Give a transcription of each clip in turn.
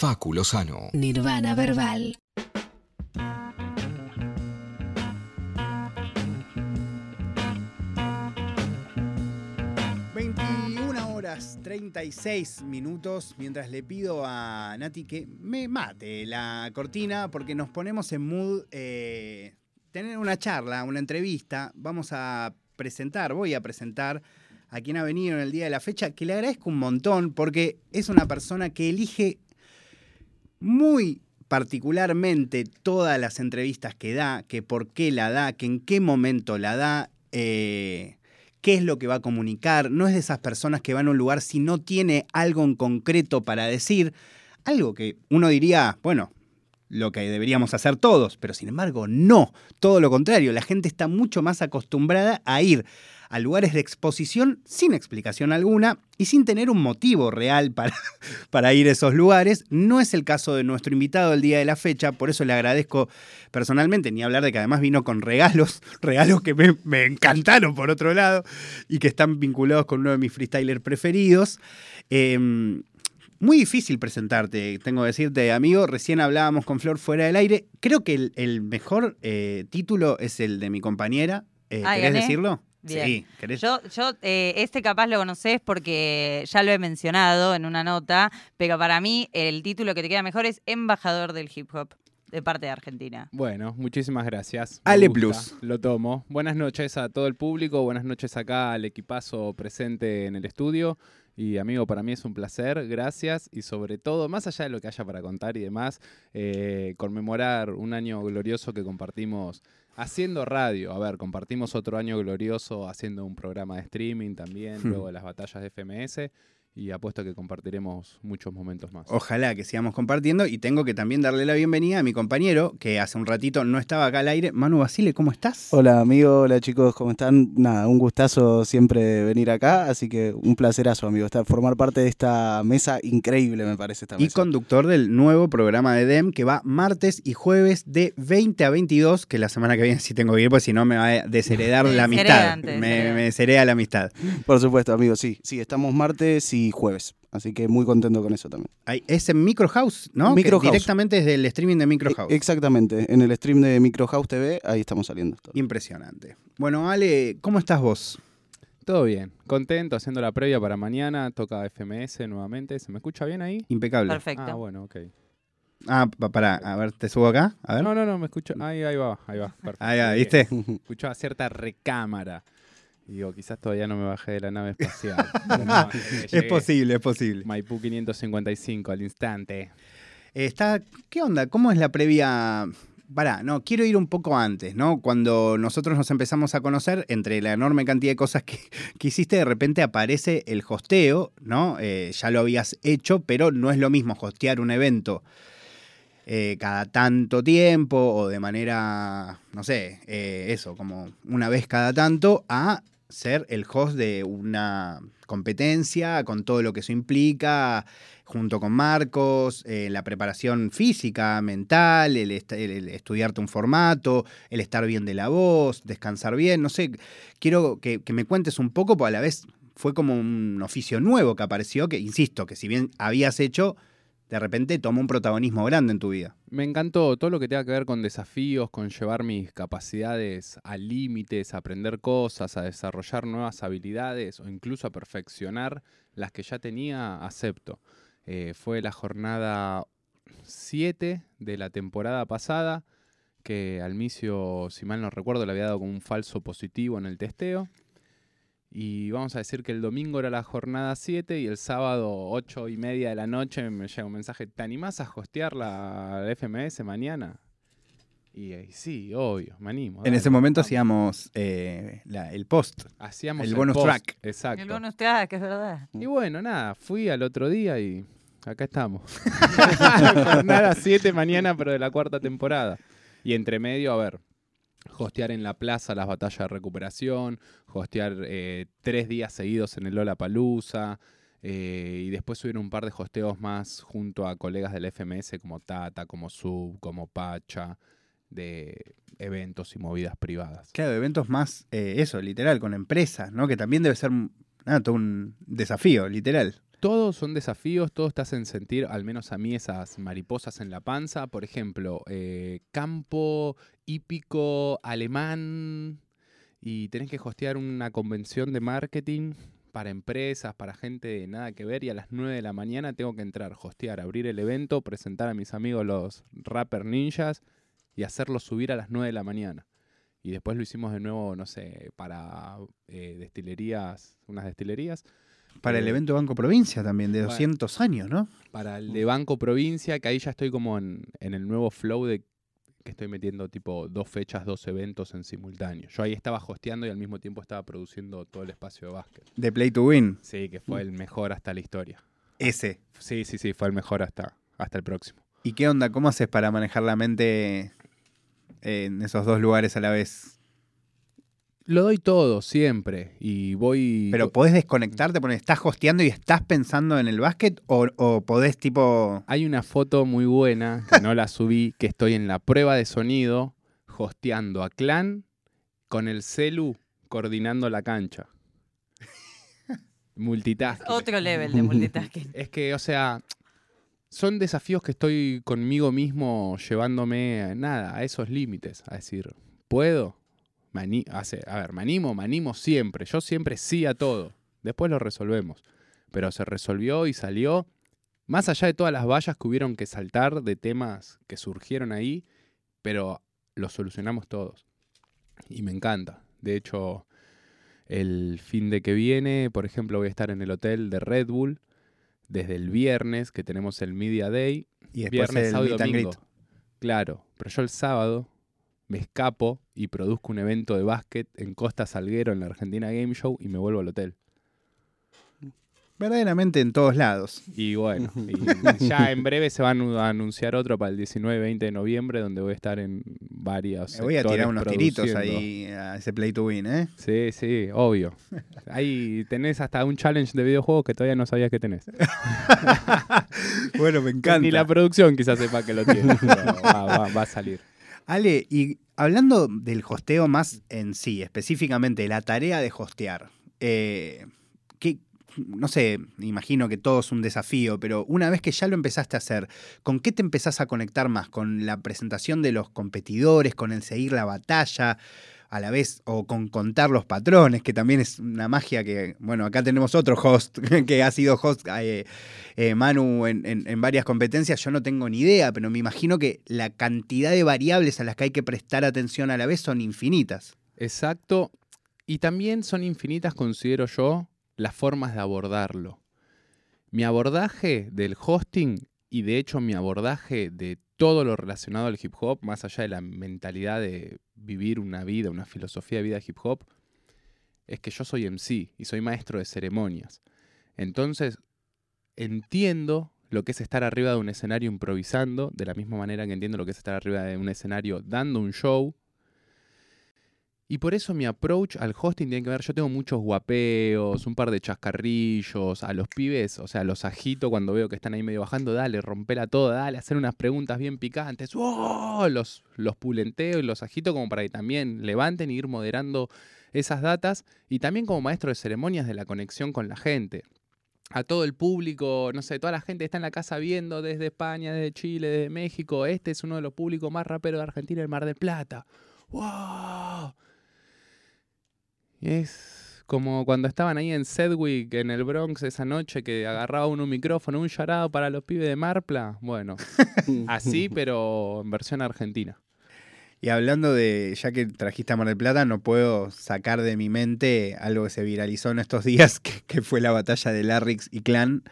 Facu Lozano. Nirvana Verbal. horas 36 minutos mientras le pido a Nati que me mate la cortina porque nos ponemos en mood eh, tener una charla, una entrevista. Vamos a presentar, voy a presentar a quien ha venido en el día de la fecha, que le agradezco un montón porque es una persona que elige muy particularmente todas las entrevistas que da, que por qué la da, que en qué momento la da. Eh, qué es lo que va a comunicar, no es de esas personas que van a un lugar si no tiene algo en concreto para decir, algo que uno diría, bueno, lo que deberíamos hacer todos, pero sin embargo no, todo lo contrario, la gente está mucho más acostumbrada a ir a lugares de exposición sin explicación alguna y sin tener un motivo real para, para ir a esos lugares. No es el caso de nuestro invitado el día de la fecha, por eso le agradezco personalmente, ni hablar de que además vino con regalos, regalos que me, encantaron por otro lado y que están vinculados con uno de mis freestylers preferidos. Em, muy difícil presentarte, tengo que decirte, amigo. Recién hablábamos con Flor fuera del aire. Creo que el, mejor eh, título es el de mi compañera. Eh, ¿Querés decirlo? Sí, ¿querés? Yo, yo eh, este capaz lo conoces porque ya lo he mencionado en una nota, pero para mí el título que te queda mejor es Embajador del Hip Hop de parte de Argentina. Bueno, muchísimas gracias. Ale Plus. Lo tomo. Buenas noches a todo el público, buenas noches acá al equipazo presente en el estudio. Y amigo, para mí es un placer, gracias y sobre todo, más allá de lo que haya para contar y demás, eh, conmemorar un año glorioso que compartimos haciendo radio. A ver, compartimos otro año glorioso haciendo un programa de streaming también, luego de las batallas de FMS y apuesto que compartiremos muchos momentos más. Ojalá que sigamos compartiendo y tengo que también darle la bienvenida a mi compañero que hace un ratito no estaba acá al aire. Manu Basile, ¿cómo estás? Hola amigo, hola chicos, ¿cómo están? Nada, un gustazo siempre venir acá, así que un placerazo amigo, estar, formar parte de esta mesa increíble me parece esta mesa. Y conductor del nuevo programa de DEM que va martes y jueves de 20 a 22, que la semana que viene sí tengo que ir, pues si no me va a desheredar la amistad. me, me deshereda la amistad. Por supuesto amigo, sí, sí, estamos martes y jueves. Así que muy contento con eso también. Es en Micro House, ¿no? Micro Directamente desde el streaming de Micro House. Exactamente, en el stream de Micro House TV, ahí estamos saliendo. Impresionante. Bueno, Ale, ¿cómo estás vos? Todo bien, contento, haciendo la previa para mañana, toca FMS nuevamente. ¿Se me escucha bien ahí? Impecable. Perfecto. Ah, bueno, ok. Ah, para, a ver, ¿te subo acá? A ver. No, no, no, me escucho. Ahí, ahí va, ahí va. Perfecto. Ahí va, ¿viste? Escuchaba cierta recámara. Y digo, quizás todavía no me bajé de la nave espacial. es posible, es posible. Maipú 555 al instante. Está, ¿Qué onda? ¿Cómo es la previa? Pará, no, quiero ir un poco antes, ¿no? Cuando nosotros nos empezamos a conocer, entre la enorme cantidad de cosas que, hiciste, de repente aparece el hosteo, ¿no? Eh, ya lo habías hecho, pero no es lo mismo hostear un evento eh, cada tanto tiempo o de manera, no sé, eh, eso, como una vez cada tanto, a ser el host de una competencia con todo lo que eso implica, junto con Marcos, eh, la preparación física, mental, el, estudiarte un formato, el estar bien de la voz, descansar bien, no sé, quiero que, que me cuentes un poco, porque a la vez fue como un oficio nuevo que apareció, que insisto, que si bien habías hecho de repente toma un protagonismo grande en tu vida. Me encantó todo lo que tenga que ver con desafíos, con llevar mis capacidades a límites, a aprender cosas, a desarrollar nuevas habilidades o incluso a perfeccionar las que ya tenía, acepto. Eh, fue la jornada 7 de la temporada pasada, que al inicio, si mal no recuerdo, le había dado como un falso positivo en el testeo. Y vamos a decir que el domingo era la jornada 7 y el sábado 8 y media de la noche me llega un mensaje, ¿te animás a hostear la, FMS mañana? Y, sí, obvio, me animo. En ese momento hacíamos eh, el post. Hacíamos el, bonus track. Exacto. El bonus track, es verdad. Y bueno, nada, fui al otro día y acá estamos. Jornada 7 mañana, pero de la cuarta temporada. Y entre medio, a ver, hostear en la plaza las batallas de recuperación, hostear eh, tres días seguidos en el Lola. Eh, y después subir un par de hosteos más junto a colegas del FMS como Tata, como Sub, como Pacha, de eventos y movidas privadas. Claro, eventos más, eh, eso, literal, con empresas, ¿no? Que también debe ser todo un desafío, literal. Todos son desafíos, todos te hacen sentir, al menos a mí, esas mariposas en la panza. Por ejemplo, eh, campo hípico alemán y tenés que hostear una convención de marketing para empresas, para gente de nada que ver y a las 9 de la mañana tengo que entrar, hostear, abrir el evento, presentar a mis amigos los rapper ninjas y hacerlo subir a las 9 de la mañana. Y después lo hicimos de nuevo, no sé, para eh, destilerías, unas destilerías. Para el Eh, evento Banco Provincia también, de bueno. 200 años, ¿no? Para el de Banco Provincia, que ahí ya estoy como en, en el nuevo flow de que estoy metiendo tipo dos fechas, dos eventos en simultáneo. Yo ahí estaba hosteando y al mismo tiempo estaba produciendo todo el espacio de básquet. De Play to Win. Sí, que fue el mejor hasta la historia. Ese. Sí, sí, sí, fue el mejor hasta, hasta el próximo. ¿Y qué onda? ¿Cómo haces para manejar la mente en esos dos lugares a la vez? Lo doy todo, siempre. Y voy. Pero podés desconectarte, porque estás hosteando y estás pensando en el básquet, o, o podés tipo. Hay una foto muy buena, que no la subí, que estoy en la prueba de sonido, hosteando a Clan con el celu coordinando la cancha. Multitasking. Otro level de multitasking. Es que, o sea, son desafíos que estoy conmigo mismo llevándome a nada, a esos límites. A decir, ¿puedo? Hace- a ver, me animo, me animo siempre. Yo siempre sí a todo. Después lo resolvemos. Pero se resolvió y salió. Más allá de todas las vallas que hubieron que saltar de temas que surgieron ahí, pero lo solucionamos todos. Y me encanta. De hecho, el fin de que viene, por ejemplo, voy a estar en el hotel de Red Bull desde el viernes, que tenemos el Media Day. Y después Viernes, el sábado y domingo. Claro, pero yo el sábado me escapo y produzco un evento de básquet en Costa Salguero en la Argentina Game Show y me vuelvo al hotel. Verdaderamente en todos lados. Y bueno, y ya en breve se va a anu- a anunciar otro para el 19-20 de noviembre donde voy a estar en varios Me voy a tirar unos tiritos ahí a ese Play to Win, ¿eh? Sí, sí, obvio. Ahí tenés hasta un challenge de videojuegos que todavía no sabías que tenés. bueno, me encanta. Ni la producción quizás sepa que lo tiene, pero va, va- va a salir. Ale, y hablando del hosteo más en sí, específicamente la tarea de hostear, eh, ¿qué- no sé, imagino que todo es un desafío, pero una vez que ya lo empezaste a hacer, ¿con qué te empezás a conectar más? ¿Con la presentación de los competidores, con el seguir la batalla? A la vez, o con contar los patrones, que también es una magia que, bueno, acá tenemos otro host que ha sido host, eh, eh, Manu, en, en- en varias competencias, yo no tengo ni idea, pero me imagino que la cantidad de variables a las que hay que prestar atención a la vez son infinitas. Exacto. Y también son infinitas, considero yo, las formas de abordarlo. Mi abordaje del hosting y de hecho mi abordaje de todo lo relacionado al hip hop, más allá de la mentalidad de vivir una vida, una filosofía de vida hip hop, es que yo soy MC y soy maestro de ceremonias. Entonces, entiendo lo que es estar arriba de un escenario improvisando, de la misma manera que entiendo lo que es estar arriba de un escenario dando un show, y por eso mi approach al hosting tiene que ver, yo tengo muchos guapeos, un par de chascarrillos, a los pibes, o sea, los agito cuando veo que están ahí medio bajando, dale, rompela toda, dale, hacer unas preguntas bien picantes, ¡oh! los, los pulenteo y los agito como para que también levanten y ir moderando esas datas, y también como maestro de ceremonias de la conexión con la gente. A todo el público, no sé, toda la gente está en la casa viendo desde España, desde Chile, desde México, este es uno de los públicos más raperos de Argentina, el Mar del Plata. ¡Wow! Es como cuando estaban ahí en Sedgwick, en el Bronx, esa noche que agarraba uno un micrófono, un charado para los pibes de Marpla. Bueno, así, pero en versión argentina. Y hablando de, ya que trajiste a Mar del Plata, no puedo sacar de mi mente algo que se viralizó en estos días, que, que fue la batalla de Larrix y Clan,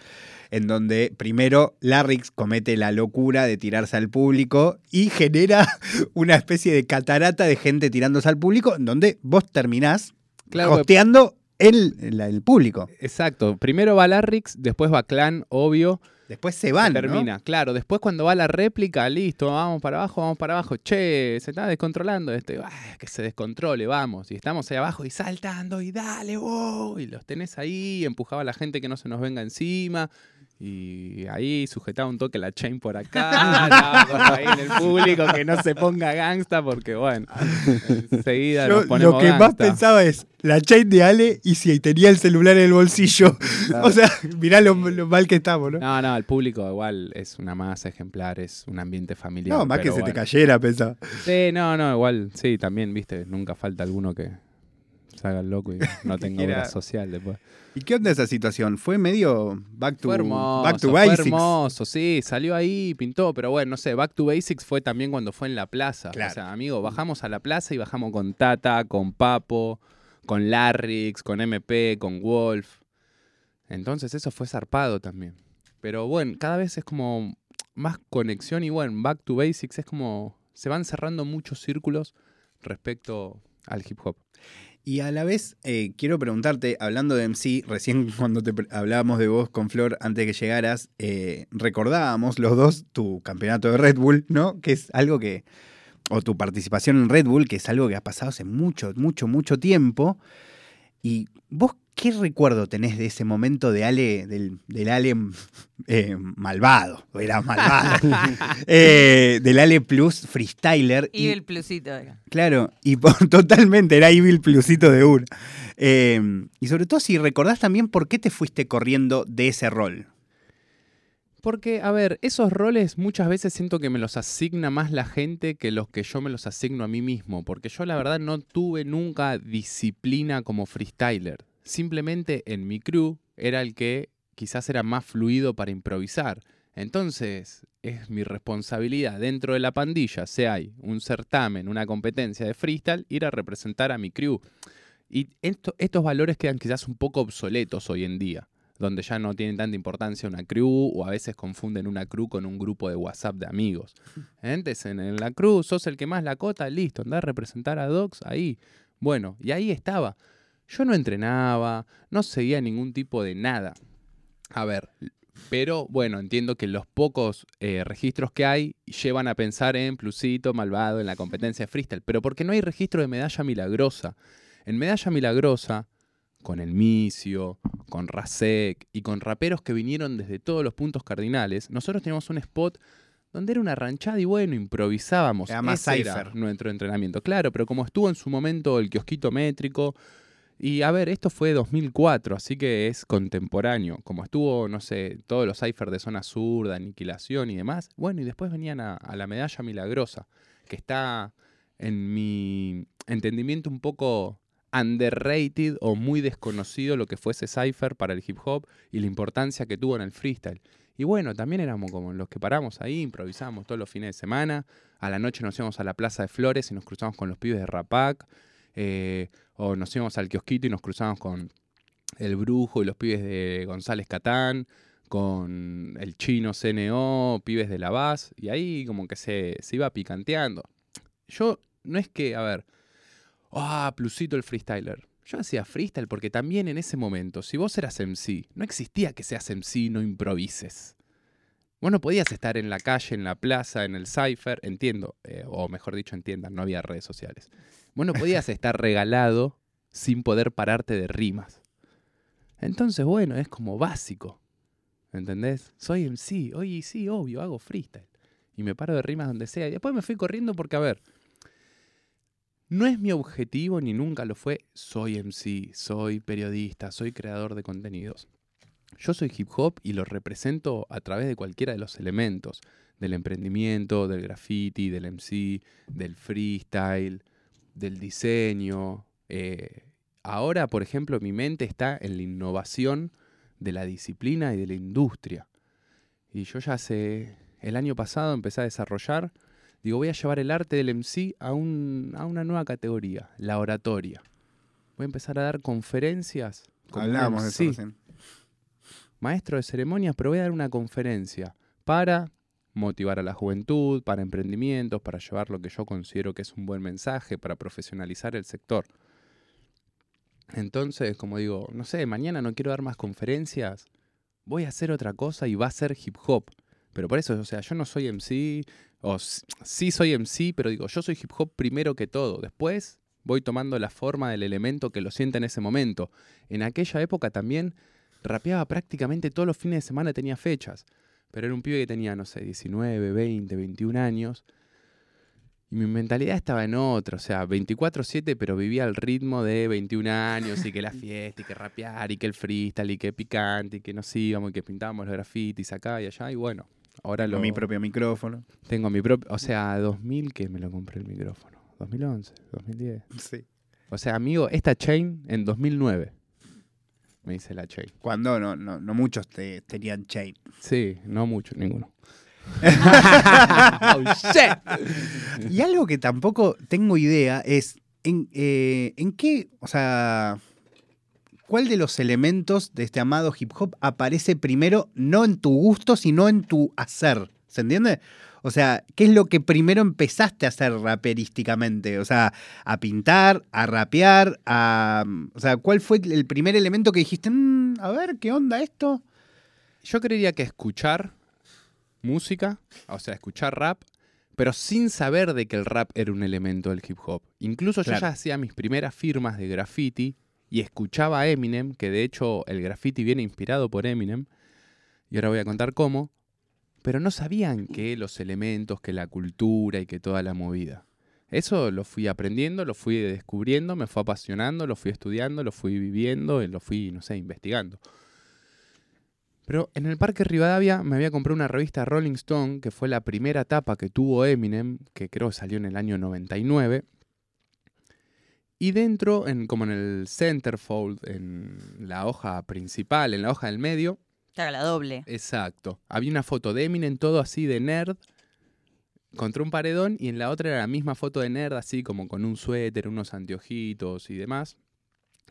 en donde primero Larrix comete la locura de tirarse al público y genera una especie de catarata de gente tirándose al público, en donde vos terminás Claro, el, el- el público. Exacto. Primero va Larrix, después va Clan, obvio. Después se van, termina, claro. Después cuando va la réplica, listo, vamos para abajo, vamos para abajo. Che, se está descontrolando este. ah, que se descontrole, vamos. Y estamos ahí abajo y saltando y dale, wow. Y los tenés ahí, empujaba a la gente que no se nos venga encima. Y ahí sujetaba un toque la chain por acá, ahí en el público que no se ponga gangsta porque bueno, enseguida Yo nos ponemos lo que más pensaba es la chain de Ale y si tenía el celular en el bolsillo. Claro. O sea, mirá lo, lo mal que estamos, ¿no? No, no, el público igual es una masa ejemplar, es un ambiente familiar. No, más que se te cayera, pensaba. Sí, no, no, igual, sí, también, viste, nunca falta alguno que se haga el loco y no tenga obra social después. ¿Y qué onda esa situación? ¿Fue medio back to, Fue hermoso, back to fue basics? hermoso, sí, salió ahí pintó, pero bueno, no sé, Back to Basics fue también cuando fue en la plaza. Claro. O sea, amigo, bajamos a la plaza y bajamos con Tata, con Papo, con Larrix, con MP, con Wolf. Entonces eso fue zarpado también. Pero bueno, cada vez es como más conexión y bueno, Back to Basics es como se van cerrando muchos círculos respecto al hip hop. Y a la vez, eh, quiero preguntarte, hablando de MC, recién cuando te hablábamos de vos con Flor antes que llegaras, eh, recordábamos los dos tu campeonato de Red Bull, ¿no? Que es algo que, o tu participación en Red Bull, que es algo que ha pasado hace mucho, mucho, mucho tiempo. ¿Y vos qué recuerdo tenés de ese momento de Ale, del, del Ale eh, malvado? Era malvado. Eh, del Ale Plus freestyler. Y y- el plusito. Claro, y por- totalmente era Evil Plusito de una. Eh, y sobre todo si recordás también por qué te fuiste corriendo de ese rol. Porque, a ver, esos roles muchas veces siento que me los asigna más la gente que los que yo me los asigno a mí mismo. Porque yo la verdad no tuve nunca disciplina como freestyler. Simplemente en mi crew era el que quizás era más fluido para improvisar. Entonces, es mi responsabilidad dentro de la pandilla, si hay un certamen, una competencia de freestyle, ir a representar a mi crew. Y esto- estos valores quedan quizás un poco obsoletos hoy en día donde ya no tienen tanta importancia una crew o a veces confunden una crew con un grupo de WhatsApp de amigos. Antes en, en la crew sos el que más la cota, listo, andá a representar a Docs ahí. Bueno, y ahí estaba. Yo no entrenaba, no seguía ningún tipo de nada. A ver, pero bueno, entiendo que los pocos eh, registros que hay llevan a pensar en Plusito, Malvado, en la competencia de freestyle, pero porque no hay registro de medalla milagrosa. En medalla milagrosa, con el Micio, con Rasek y con raperos que vinieron desde todos los puntos cardinales, nosotros teníamos un spot donde era una ranchada y bueno, improvisábamos. Era más Ese cypher. nuestro entrenamiento. Claro, pero como estuvo en su momento el kiosquito métrico, y a ver, esto fue 2004, así que es contemporáneo. Como estuvo, no sé, todos los ciphers de zona sur, de aniquilación y demás. Bueno, y después venían a, la medalla milagrosa, que está en mi entendimiento un poco underrated o muy desconocido lo que fue ese cipher para el hip hop y la importancia que tuvo en el freestyle. Y bueno, también éramos como los que paramos ahí, improvisábamos todos los fines de semana. A la noche nos íbamos a la Plaza de Flores y nos cruzamos con los pibes de Rapac. Eh, o nos íbamos al kiosquito y nos cruzamos con el Brujo y los pibes de González Catán, con el chino CNO, pibes de la Vaz, y ahí como que se, se iba picanteando. Yo, no es que, a ver, ah, plusito el freestyler. Yo hacía freestyle porque también en ese momento, si vos eras MC, no existía que seas MC y no improvises. Vos no podías estar en la calle, en la plaza, en el cypher, entiendo, eh, o mejor dicho, entiendan, no había redes sociales. Vos no podías estar regalado sin poder pararte de rimas. Entonces, bueno, es como básico. ¿Entendés? Soy MC, oye, sí, obvio, hago freestyle. Y me paro de rimas donde sea. Y después me fui corriendo porque, a ver, no es mi objetivo ni nunca lo fue. Soy MC, soy periodista, soy creador de contenidos. Yo soy hip hop y lo represento a través de cualquiera de los elementos. Del emprendimiento, del graffiti, del MC, del freestyle, del diseño. Eh, ahora, por ejemplo, mi mente está en la innovación de la disciplina y de la industria. Y yo ya hace el año pasado empecé a desarrollar, digo, voy a llevar el arte del MC a, un- a una nueva categoría, la oratoria. Voy a empezar a dar conferencias. Hablábamos de eso recién. Maestro de ceremonias, pero voy a dar una conferencia para motivar a la juventud, para emprendimientos, para llevar lo que yo considero que es un buen mensaje, para profesionalizar el sector. Entonces, como digo, no sé, mañana no quiero dar más conferencias, voy a hacer otra cosa y va a ser hip hop. Pero por eso, o sea, yo no soy MC, o sí soy MC, pero digo, yo soy hip hop primero que todo. Después voy tomando la forma del elemento que lo sienta en ese momento. En aquella época también rapeaba prácticamente todos los fines de semana, tenía fechas. Pero era un pibe que tenía, no sé, 19, 20, 21 años. Y mi mentalidad estaba en otra, o sea, 24-7, pero vivía al ritmo de 21 años y que la fiesta y que rapear y que el freestyle y que picante y que nos íbamos y que pintábamos los grafitis acá y allá. Y bueno, ahora lo. Con mi propio micrófono. Tengo mi propio. O sea, 2000 que me lo compré el micrófono. 2011, 2010. Sí. O sea, amigo, esta chain en 2009. Me dice la chain. Cuando no, no, no muchos te- tenían chain. Sí, no mucho, ninguno. Oh, Y algo que tampoco tengo idea es en, eh, en qué, o sea, cuál de los elementos de este amado hip hop aparece primero, no en tu gusto, sino en tu hacer. ¿Se entiende? O sea, ¿qué es lo que primero empezaste a hacer raperísticamente? O sea, a pintar, a rapear, a... O sea, ¿cuál fue el primer elemento que dijiste, "Mm, a ver, ¿qué onda esto? Yo creería que escuchar música, o sea, escuchar rap, pero sin saber de que el rap era un elemento del hip hop. Incluso Claro. yo ya hacía mis primeras firmas de graffiti y escuchaba a Eminem, que de hecho el graffiti viene inspirado por Eminem, y ahora voy a contar cómo, pero no sabían que los elementos, que la cultura y que toda la movida. Eso lo fui aprendiendo, lo fui descubriendo, me fue apasionando, lo fui estudiando, lo fui viviendo, y lo fui, no sé, investigando. Pero en el Parque Rivadavia me había comprado una revista Rolling Stone, que fue la primera etapa que tuvo Eminem, que creo salió en el año 99. Y dentro, en, como en el centerfold, en la hoja principal, en la hoja del medio, Claro, la doble. exacto, había una foto de Eminem todo así de nerd, contra un paredón, y en la otra era la misma foto de nerd, así como con un suéter, unos anteojitos y demás,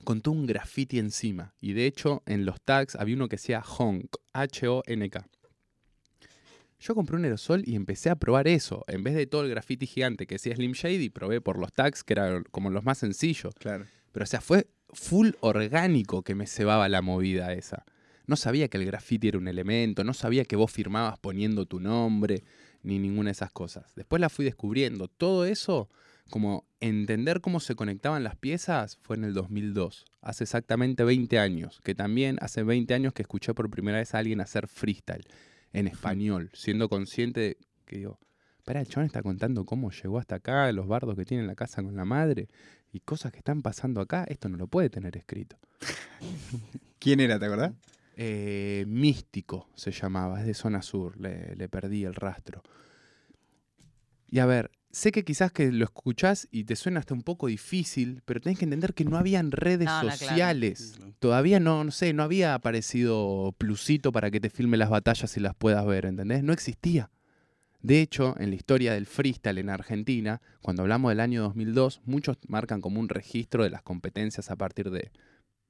con todo un graffiti encima. Y de hecho, en los tags había uno que decía Honk, H-O-N-K. Yo compré un aerosol y empecé a probar eso. En vez de todo el graffiti gigante que decía Slim Shady, probé por los tags, que eran como los más sencillos. Claro. Pero o sea, fue full orgánico que me cebaba la movida esa. No sabía que el graffiti era un elemento, no sabía que vos firmabas poniendo tu nombre, ni ninguna de esas cosas. Después la fui descubriendo. Todo eso, como entender cómo se conectaban las piezas, fue en el 2002, hace exactamente 20 años, que también hace 20 años que escuché por primera vez a alguien hacer freestyle en español, siendo consciente de que digo, para el chabón está contando cómo llegó hasta acá, los bardos que tiene en la casa con la madre y cosas que están pasando acá, esto no lo puede tener escrito. ¿Quién era, te acordás? Eh, místico se llamaba, es de zona sur, le, le perdí el rastro. Y a ver, sé que quizás que lo escuchás y te suena hasta un poco difícil, pero tenés que entender que no habían redes No, no, claro. sociales. Claro. Todavía no, no sé, no había aparecido Plusito para que te filme las batallas y las puedas ver, ¿entendés? No existía. De hecho, en la historia del freestyle en Argentina, cuando hablamos del año 2002, muchos marcan como un registro de las competencias a partir de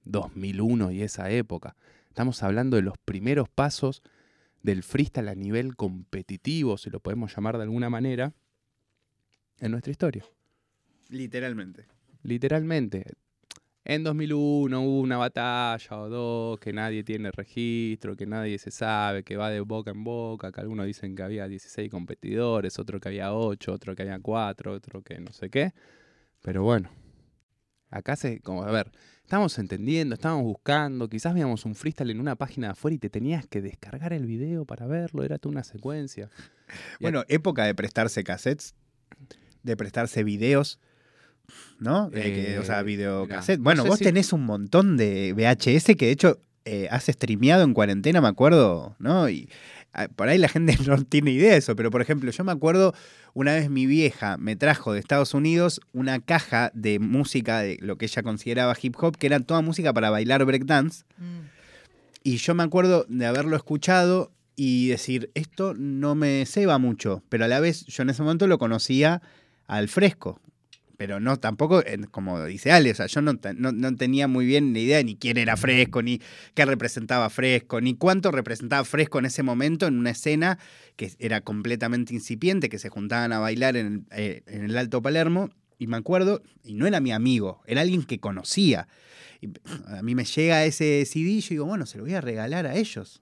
2001 y esa época. Estamos hablando de los primeros pasos del freestyle a nivel competitivo, si lo podemos llamar de alguna manera, en nuestra historia. Literalmente. Literalmente. En 2001 hubo una batalla o dos que nadie tiene registro, que nadie se sabe, que va de boca en boca, que algunos dicen que había 16 competidores, otro que había 8, otro que había 4, otro que no sé qué. Pero bueno, acá se, como, a ver, estamos entendiendo, estamos buscando, quizás veíamos un freestyle en una página de afuera y te tenías que descargar el video para verlo, era toda una secuencia. Y Bueno, época de prestarse cassettes, de prestarse videos, ¿no? Eh, que, o sea, Eh, videocassette. Bueno, no sé vos si- tenés un montón de VHS que de hecho eh, has streameado en cuarentena, me acuerdo, ¿no? Y ah, por ahí la gente no tiene idea de eso, pero por ejemplo, yo me acuerdo una vez mi vieja me trajo de Estados Unidos una caja de música de lo que ella consideraba hip hop, que era toda música para bailar breakdance. Mm. Y yo me acuerdo de haberlo escuchado y decir, esto no me ceba mucho, pero a la vez yo en ese momento lo conocía al fresco. Pero no tampoco, como dice Ale, o sea, yo no, te- no- no tenía muy bien ni idea ni quién era fresco, ni qué representaba fresco, ni cuánto representaba fresco en ese momento en una escena que era completamente incipiente, que se juntaban a bailar en eh, el Alto Palermo. Y me acuerdo, y no era mi amigo, era alguien que conocía. A mí me llega ese CD y yo digo, bueno, se lo voy a regalar a ellos.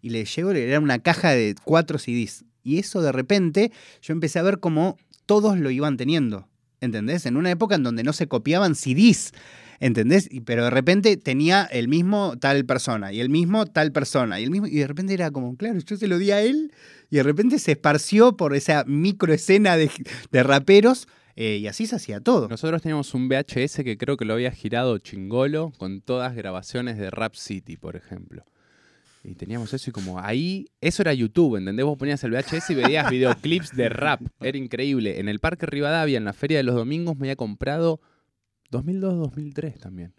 Y le llego, era una caja de cuatro CDs. Y eso de repente yo empecé a ver cómo todos lo iban teniendo. ¿Entendés? En una época en donde no se copiaban CDs. ¿Entendés? Pero de repente tenía el mismo tal persona y el mismo tal persona y el mismo y de repente era como, claro, yo se lo di a él y de repente se esparció por esa microescena de, de raperos eh, y así se hacía todo. Nosotros teníamos un VHS que creo que lo había girado Chingolo con todas grabaciones de Rap City, por ejemplo. Y teníamos eso y como ahí, eso era YouTube, ¿entendés? Vos ponías el VHS y veías videoclips de rap. Era increíble. En el Parque Rivadavia, en la Feria de los Domingos, me había comprado 2002-2003 también.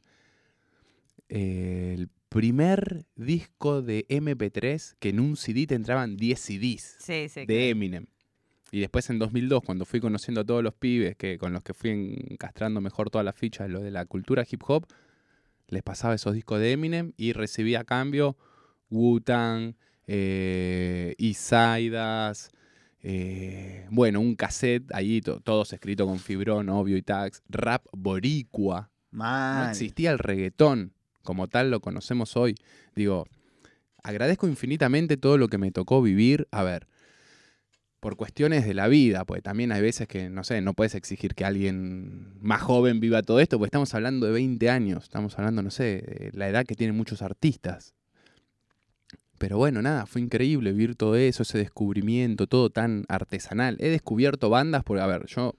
El primer disco de MP3 que en un CD te entraban 10 CDs Sí, sí. de Eminem. Y después en 2002, cuando fui conociendo a todos los pibes que, con los que fui encastrando mejor todas las fichas, lo de la cultura hip hop, les pasaba esos discos de Eminem y recibía a cambio Wu-Tang, eh, Isaidas, eh, bueno, un cassette ahí, to- todos escritos con fibrón, obvio y tags, rap boricua. No existía el reggaetón como tal lo conocemos hoy. Digo, agradezco infinitamente todo lo que me tocó vivir. A ver, por cuestiones de la vida, pues también hay veces que, no sé, no puedes exigir que alguien más joven viva todo esto, pues estamos hablando de 20 años, estamos hablando, no sé, de la edad que tienen muchos artistas. Pero bueno, nada, fue increíble vivir todo eso, ese descubrimiento, todo tan artesanal. He descubierto bandas, porque, a ver, yo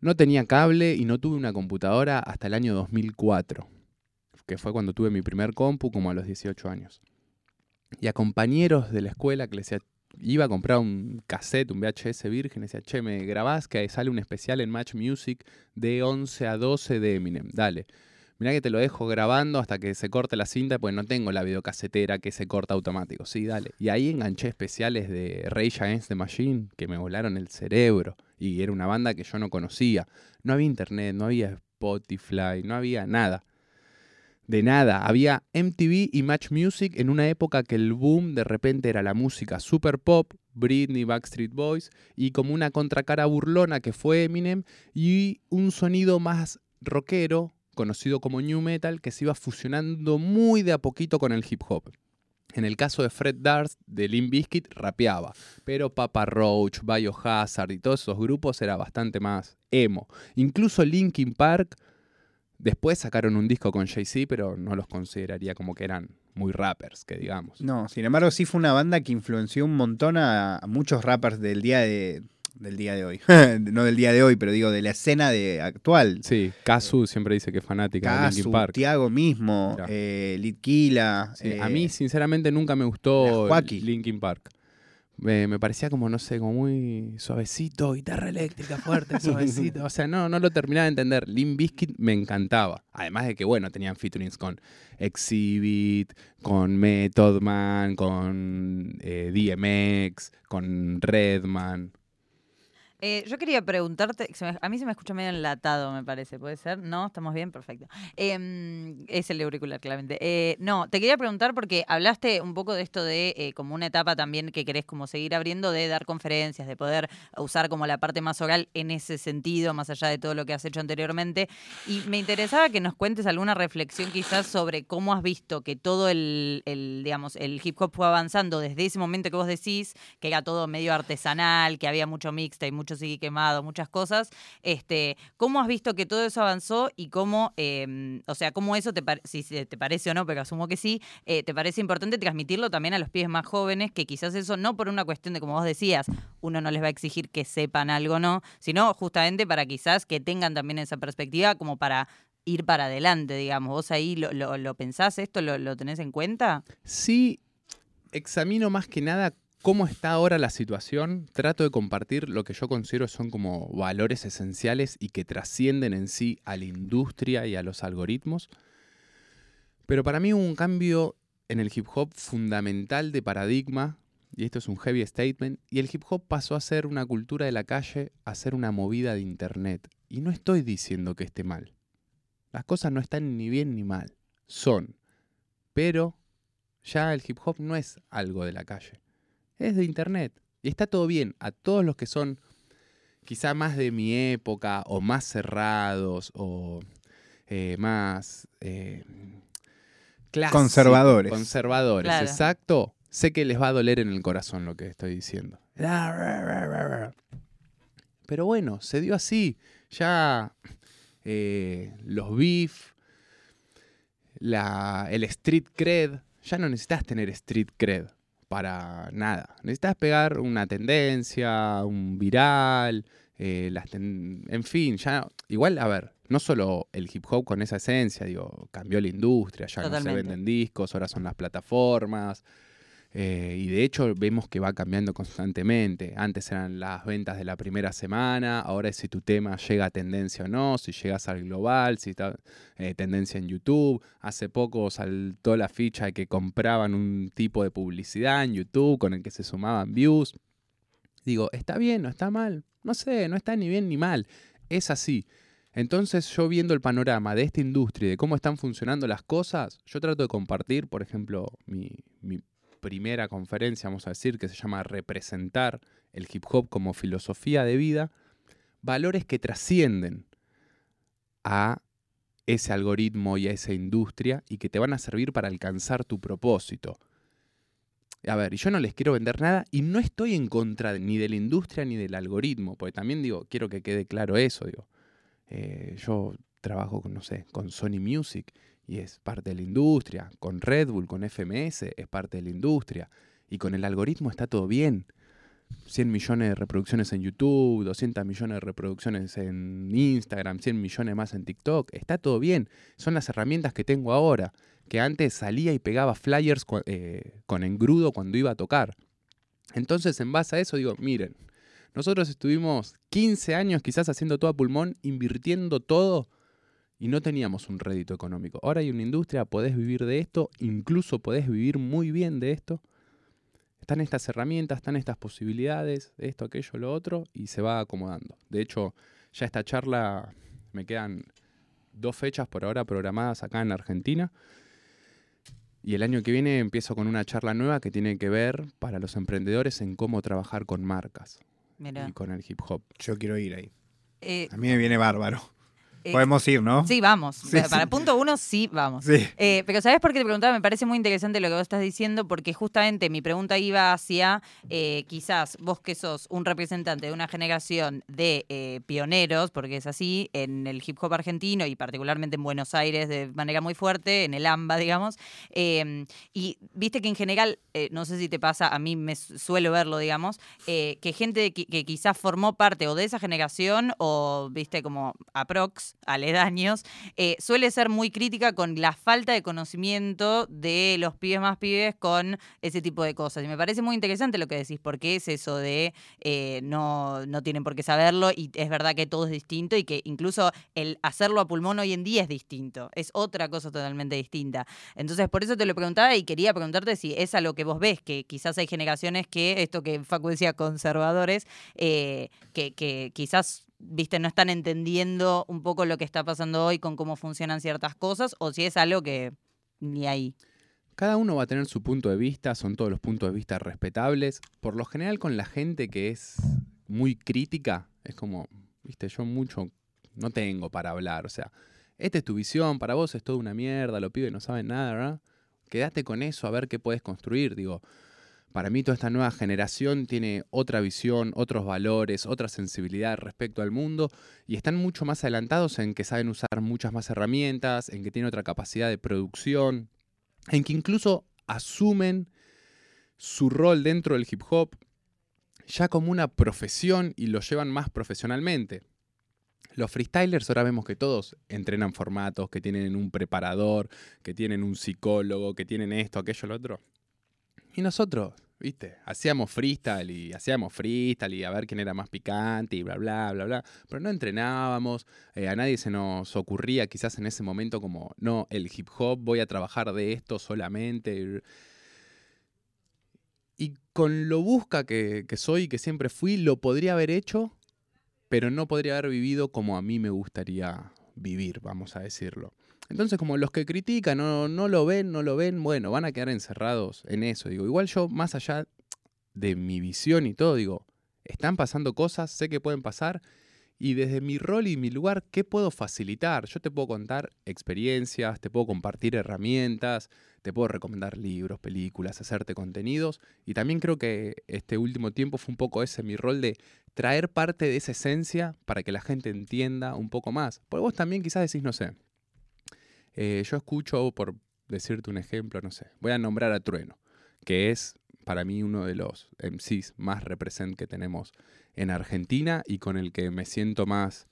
no tenía cable y no tuve una computadora hasta el año 2004, que fue cuando tuve mi primer compu, como a los 18 años. Y a compañeros de la escuela que les decía, iba a comprar un cassette, un VHS virgen, decía, che, me grabás que sale un especial en Match Music de 11 a 12 de Eminem, dale. Mirá que te lo dejo grabando hasta que se corte la cinta, pues no tengo la videocasetera que se corta automático. Sí, dale. Y ahí enganché especiales de Rage Against the Machine que me volaron el cerebro. Y era una banda que yo no conocía. No había internet, no había Spotify, no había nada. De nada. Había MTV y Match Music en una época que el boom de repente era la música super pop, Britney, Backstreet Boys, y como una contracara burlona que fue Eminem, y un sonido más rockero, conocido como New Metal, que se iba fusionando muy de a poquito con el hip hop. En el caso de Fred Durst, de Limp Bizkit, rapeaba, pero Papa Roach, Biohazard y todos esos grupos era bastante más emo. Incluso Linkin Park, después sacaron un disco con Jay-Z, pero no los consideraría como que eran muy rappers, que digamos. No, sin embargo, sí fue una banda que influenció un montón a, a muchos rappers del día de, del día de hoy. no del día de hoy, pero digo, de la escena de actual. Sí, Kazu siempre dice que es fanática de Linkin Park. Tiago mismo, eh, Litquila. Sí, eh, a mí, sinceramente, nunca me gustó. Linkin Park. Me, me parecía como, no sé, como muy suavecito, guitarra eléctrica fuerte, suavecito. O sea, no, no lo terminaba de entender. Limp Bizkit me encantaba. Además de que, bueno, tenían featurings con Exhibit, con Method Man, con eh, DMX, con Redman. Eh, yo quería preguntarte, a mí se me escucha medio enlatado, me parece, ¿puede ser? ¿No? ¿Estamos bien? Perfecto. Em, es el auricular, claramente. Eh, no, te quería preguntar porque hablaste un poco de esto de eh, como una etapa también que querés como seguir abriendo, de dar conferencias, de poder usar como la parte más oral en ese sentido, más allá de todo lo que has hecho anteriormente. Y me interesaba que nos cuentes alguna reflexión quizás sobre cómo has visto que todo el, el, digamos, el hip hop fue avanzando desde ese momento que vos decís, que era todo medio artesanal, que había mucho mixta y mucho sigue quemado, muchas cosas. Este, ¿Cómo has visto que todo eso avanzó y cómo, eh, o sea, cómo eso te, si te parece o no, pero asumo que sí, eh, te parece importante transmitirlo también a los pibes más jóvenes, que quizás eso no por una cuestión de, como vos decías, uno no les va a exigir que sepan algo, ¿no? Sino justamente para quizás que tengan también esa perspectiva como para ir para adelante, digamos. ¿Vos ahí lo, lo- lo pensás esto? ¿Lo, lo tenés en cuenta? Sí, examino más que nada cómo está ahora la situación. Trato de compartir lo que yo considero son como valores esenciales y que trascienden en sí a la industria y a los algoritmos. Pero para mí hubo un cambio en el hip hop fundamental de paradigma, y esto es un heavy statement, y el hip hop pasó a ser una cultura de la calle, a ser una movida de internet. Y no estoy diciendo que esté mal. Las cosas no están ni bien ni mal. Son. Pero ya el hip hop no es algo de la calle. Es de internet. Y está todo bien. A todos los que son quizá más de mi época o más cerrados o eh, más eh, clásicos, Conservadores. Conservadores, Claro. exacto. Sé que les va a doler en el corazón lo que estoy diciendo. Pero bueno, se dio así. Ya eh, los beef, la, el street cred. Ya no necesitas tener street cred para nada. Necesitas pegar una tendencia, un viral, eh, las ten- en fin, ya igual, a ver, no solo el hip hop con esa esencia, digo, cambió la industria, ya no se venden discos, ahora son las plataformas. Eh, y de hecho vemos que va cambiando constantemente. Antes eran las ventas de la primera semana, ahora es si tu tema llega a tendencia o no, si llegas al global, si está eh, tendencia en YouTube. Hace poco saltó la ficha de que compraban un tipo de publicidad en YouTube con el que se sumaban views. Digo, ¿está bien o está mal? No sé, no está ni bien ni mal. Es así. Entonces yo viendo el panorama de esta industria y de cómo están funcionando las cosas, yo trato de compartir, por ejemplo, mi primera conferencia, vamos a decir, que se llama Representar el hip hop como filosofía de vida, valores que trascienden a ese algoritmo y a esa industria y que te van a servir para alcanzar tu propósito. A ver, yo no les quiero vender nada y no estoy en contra ni de la industria ni del algoritmo, porque también digo, quiero que quede claro eso, digo. Eh, yo trabajo con, no sé, con Sony Music y es parte de la industria, con Red Bull, con FMS es parte de la industria y con el algoritmo está todo bien. 100 millones de reproducciones en YouTube, 200 millones de reproducciones en Instagram, 100 millones más en TikTok, está todo bien. Son las herramientas que tengo ahora, que antes salía y pegaba flyers eh, con engrudo cuando iba a tocar. Entonces, en base a eso, digo, miren, nosotros estuvimos 15 años quizás haciendo todo a pulmón, invirtiendo todo y no teníamos un rédito económico. Ahora hay una industria, podés vivir de esto, incluso podés vivir muy bien de esto. Están estas herramientas, están estas posibilidades, esto, aquello, lo otro, y se va acomodando. De hecho, ya esta charla, me quedan dos fechas por ahora programadas acá en Argentina. Y el año que viene empiezo con una charla nueva que tiene que ver para los emprendedores en cómo trabajar con marcas y con el hip hop. Yo quiero ir ahí. Eh, A mí me viene bárbaro. Eh, Podemos ir, ¿no? Sí, vamos. Sí, Para sí. punto uno, sí, vamos. Sí. Eh, pero ¿sabes por qué te preguntaba? Me parece muy interesante lo que vos estás diciendo, porque justamente mi pregunta iba hacia eh, quizás vos que sos un representante de una generación de eh, pioneros, porque es así, en el hip hop argentino y particularmente en Buenos Aires de manera muy fuerte, en el AMBA, digamos. eh, y viste que en general, no sé si te pasa, a mí me su- suelo verlo, digamos, eh, que gente que, que quizás formó parte o de esa generación o, viste, como aprox, aledaños, eh, suele ser muy crítica con la falta de conocimiento de los pibes más pibes con ese tipo de cosas. Y me parece muy interesante lo que decís, porque es eso de eh, no, no tienen por qué saberlo y es verdad que todo es distinto y que incluso el hacerlo a pulmón hoy en día es distinto, es otra cosa totalmente distinta. Entonces, por eso te lo preguntaba y quería preguntarte si es a lo que vos ves, que quizás hay generaciones que, esto que Facu decía, conservadores, eh, que, que quizás, viste, no están entendiendo un poco lo que está pasando hoy con cómo funcionan ciertas cosas, o si es algo que ni ahí. Cada uno va a tener su punto de vista, son todos los puntos de vista respetables. Por lo general con la gente que es muy crítica, es como, viste, yo mucho no tengo para hablar, o sea, esta es tu visión, para vos es toda una mierda, los pibes no saben nada, ¿verdad? Quédate con eso a ver qué puedes construir, digo. Para mí toda esta nueva generación tiene otra visión, otros valores, otra sensibilidad respecto al mundo y están mucho más adelantados en que saben usar muchas más herramientas, en que tienen otra capacidad de producción, en que incluso asumen su rol dentro del hip hop ya como una profesión y lo llevan más profesionalmente. Los freestylers ahora vemos que todos entrenan formatos, que tienen un preparador, que tienen un psicólogo, que tienen esto, aquello, lo otro. Y nosotros, viste, hacíamos freestyle y hacíamos freestyle y a ver quién era más picante y bla, bla, bla, bla. Pero no entrenábamos, eh, a nadie se nos ocurría quizás en ese momento como, no, el hip hop, voy a trabajar de esto solamente. Y con lo busca que, soy y que siempre fui, lo podría haber hecho, pero no podría haber vivido como a mí me gustaría vivir, vamos a decirlo. Entonces, como los que critican no, no lo ven, no lo ven, bueno, van a quedar encerrados en eso. Digo, igual yo, más allá de mi visión y todo, digo, están pasando cosas, sé que pueden pasar, y desde mi rol y mi lugar, ¿qué puedo facilitar? Yo te puedo contar experiencias, te puedo compartir herramientas, te puedo recomendar libros, películas, hacerte contenidos. Y también creo que este último tiempo fue un poco ese mi rol de traer parte de esa esencia para que la gente entienda un poco más. Porque vos también quizás decís, no sé, eh, yo escucho, por decirte un ejemplo, no sé, voy a nombrar a Trueno, que es para mí uno de los MCs más represent que tenemos en Argentina y con el que me siento más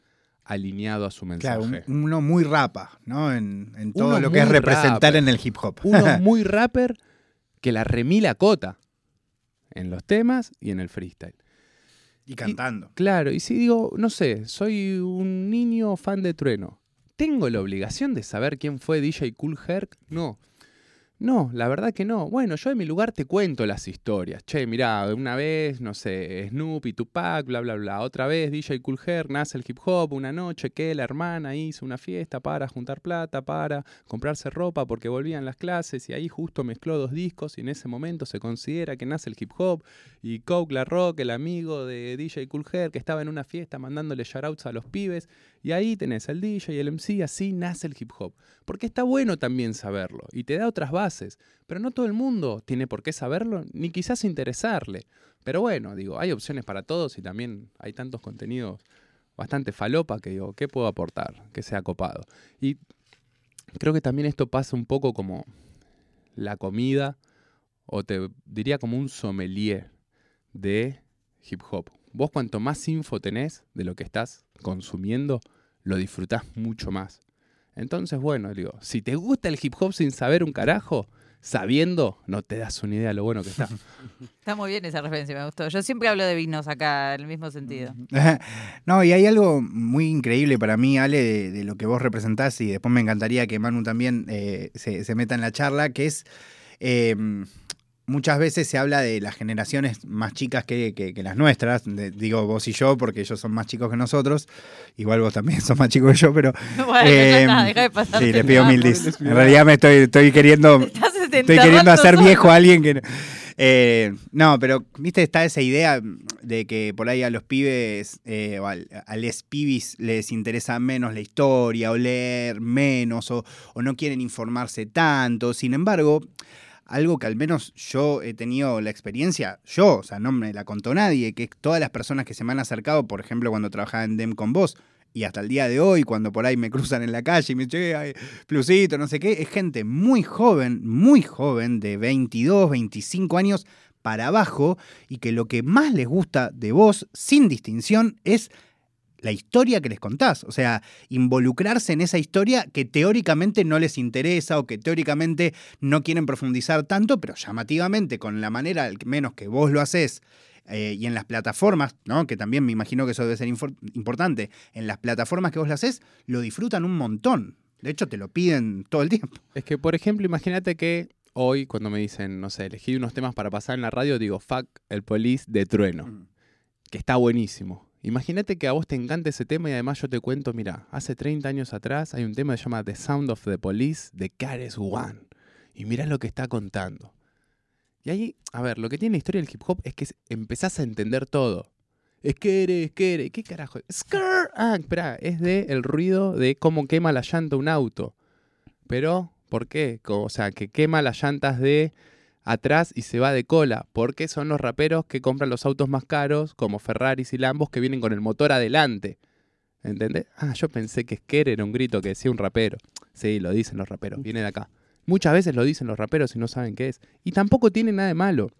alineado a su mensaje. Claro, un- uno muy rapa, ¿no? En, en todo Uno lo que es representar rapper. en el hip hop. Uno muy rapper que la remila cota en los temas y en el freestyle. y cantando. Claro, y si digo, no sé, soy un niño fan de Trueno, ¿tengo la obligación de saber quién fue DJ Cool Herc? No. No, la verdad que no. Bueno, yo de mi lugar te cuento las historias. Che, mirá, una vez, no sé, Snoopy, Tupac, bla, bla, bla. Otra vez DJ Cool Herc, nace el hip hop, una noche que la hermana hizo una fiesta para juntar plata, para comprarse ropa porque volvían las clases y ahí justo mezcló dos discos y en ese momento se considera que nace el hip hop y Coke La Rock, el amigo de DJ Cool Herc, que estaba en una fiesta mandándole shoutouts a los pibes y ahí tenés al DJ y el MC, así nace el hip hop. Porque está bueno también saberlo y te da otras bases, pero no todo el mundo tiene por qué saberlo ni quizás interesarle. Pero bueno, digo, hay opciones para todos y también hay tantos contenidos bastante falopa que digo, ¿qué puedo aportar? Que sea copado. Y creo que también esto pasa un poco como la comida, o te diría como un sommelier de hip hop. Vos cuanto más info tenés de lo que estás consumiendo, lo disfrutás mucho más. Entonces, bueno, digo, si te gusta el hip hop sin saber un carajo, sabiendo, no te das una idea de lo bueno que está. Está muy bien esa referencia, me gustó. Yo siempre hablo de vinos acá, en el mismo sentido. No, y hay algo muy increíble para mí, Ale, de, de lo que vos representás, y después me encantaría que Manu también eh, se, se meta en la charla, que es. eh, muchas veces se habla de las generaciones más chicas que, que- que las nuestras. de- digo vos y yo, porque ellos son más chicos que nosotros. Igual vos también sos más chico que yo, pero. Bueno, está, eh, deja de sí, les el pido mil dis. En realidad me estoy, estoy queriendo. Estoy queriendo hacer viejo a alguien que no. Eh, no, pero, viste, está esa idea de que por ahí a los pibes, eh, o al- a les pibis les interesa menos la historia, o leer menos, o, o no quieren informarse tanto. Sin embargo, algo que al menos yo he tenido la experiencia, yo, o sea, no me la contó nadie, que todas las personas que se me han acercado, por ejemplo, cuando trabajaba en DEM con vos, y hasta el día de hoy, cuando por ahí me cruzan en la calle y me dicen, "Che, ay, Plusito, no sé qué, es gente muy joven, muy joven, de 22, 25 años para abajo, y que lo que más les gusta de vos, sin distinción, es la historia que les contás. O sea, involucrarse en esa historia que teóricamente no les interesa o que teóricamente no quieren profundizar tanto, pero llamativamente, con la manera, al menos que vos lo haces, eh, y en las plataformas, ¿no? que también me imagino que eso debe ser importante, en las plataformas que vos lo haces, lo disfrutan un montón. De hecho, te lo piden todo el tiempo. Es que, por ejemplo, imagínate que hoy, cuando me dicen, no sé, elegí unos temas para pasar en la radio, digo, fuck el police de trueno, que está buenísimo. Imagínate que a vos te encanta ese tema y además yo te cuento, mira, hace 30 años atrás hay un tema que se llama The Sound of the Police de Cares One. Y mirá lo que está contando. Y ahí, a ver, lo que tiene la historia del hip hop es que empezás a entender todo. Es que eres, que eres, ¿qué carajo? Skrr. Ah, espera, es de el ruido de cómo quema la llanta un auto. Pero, ¿por qué? O sea, que quema las llantas de atrás y se va de cola. Porque son los raperos que compran los autos más caros, como Ferraris y Lambos, que vienen con el motor adelante. ¿Entendés? Ah, yo pensé que Sker era un grito que decía un rapero. Sí, lo dicen los raperos, viene de acá. Muchas veces lo dicen los raperos y no saben qué es. Y tampoco tiene nada de malo.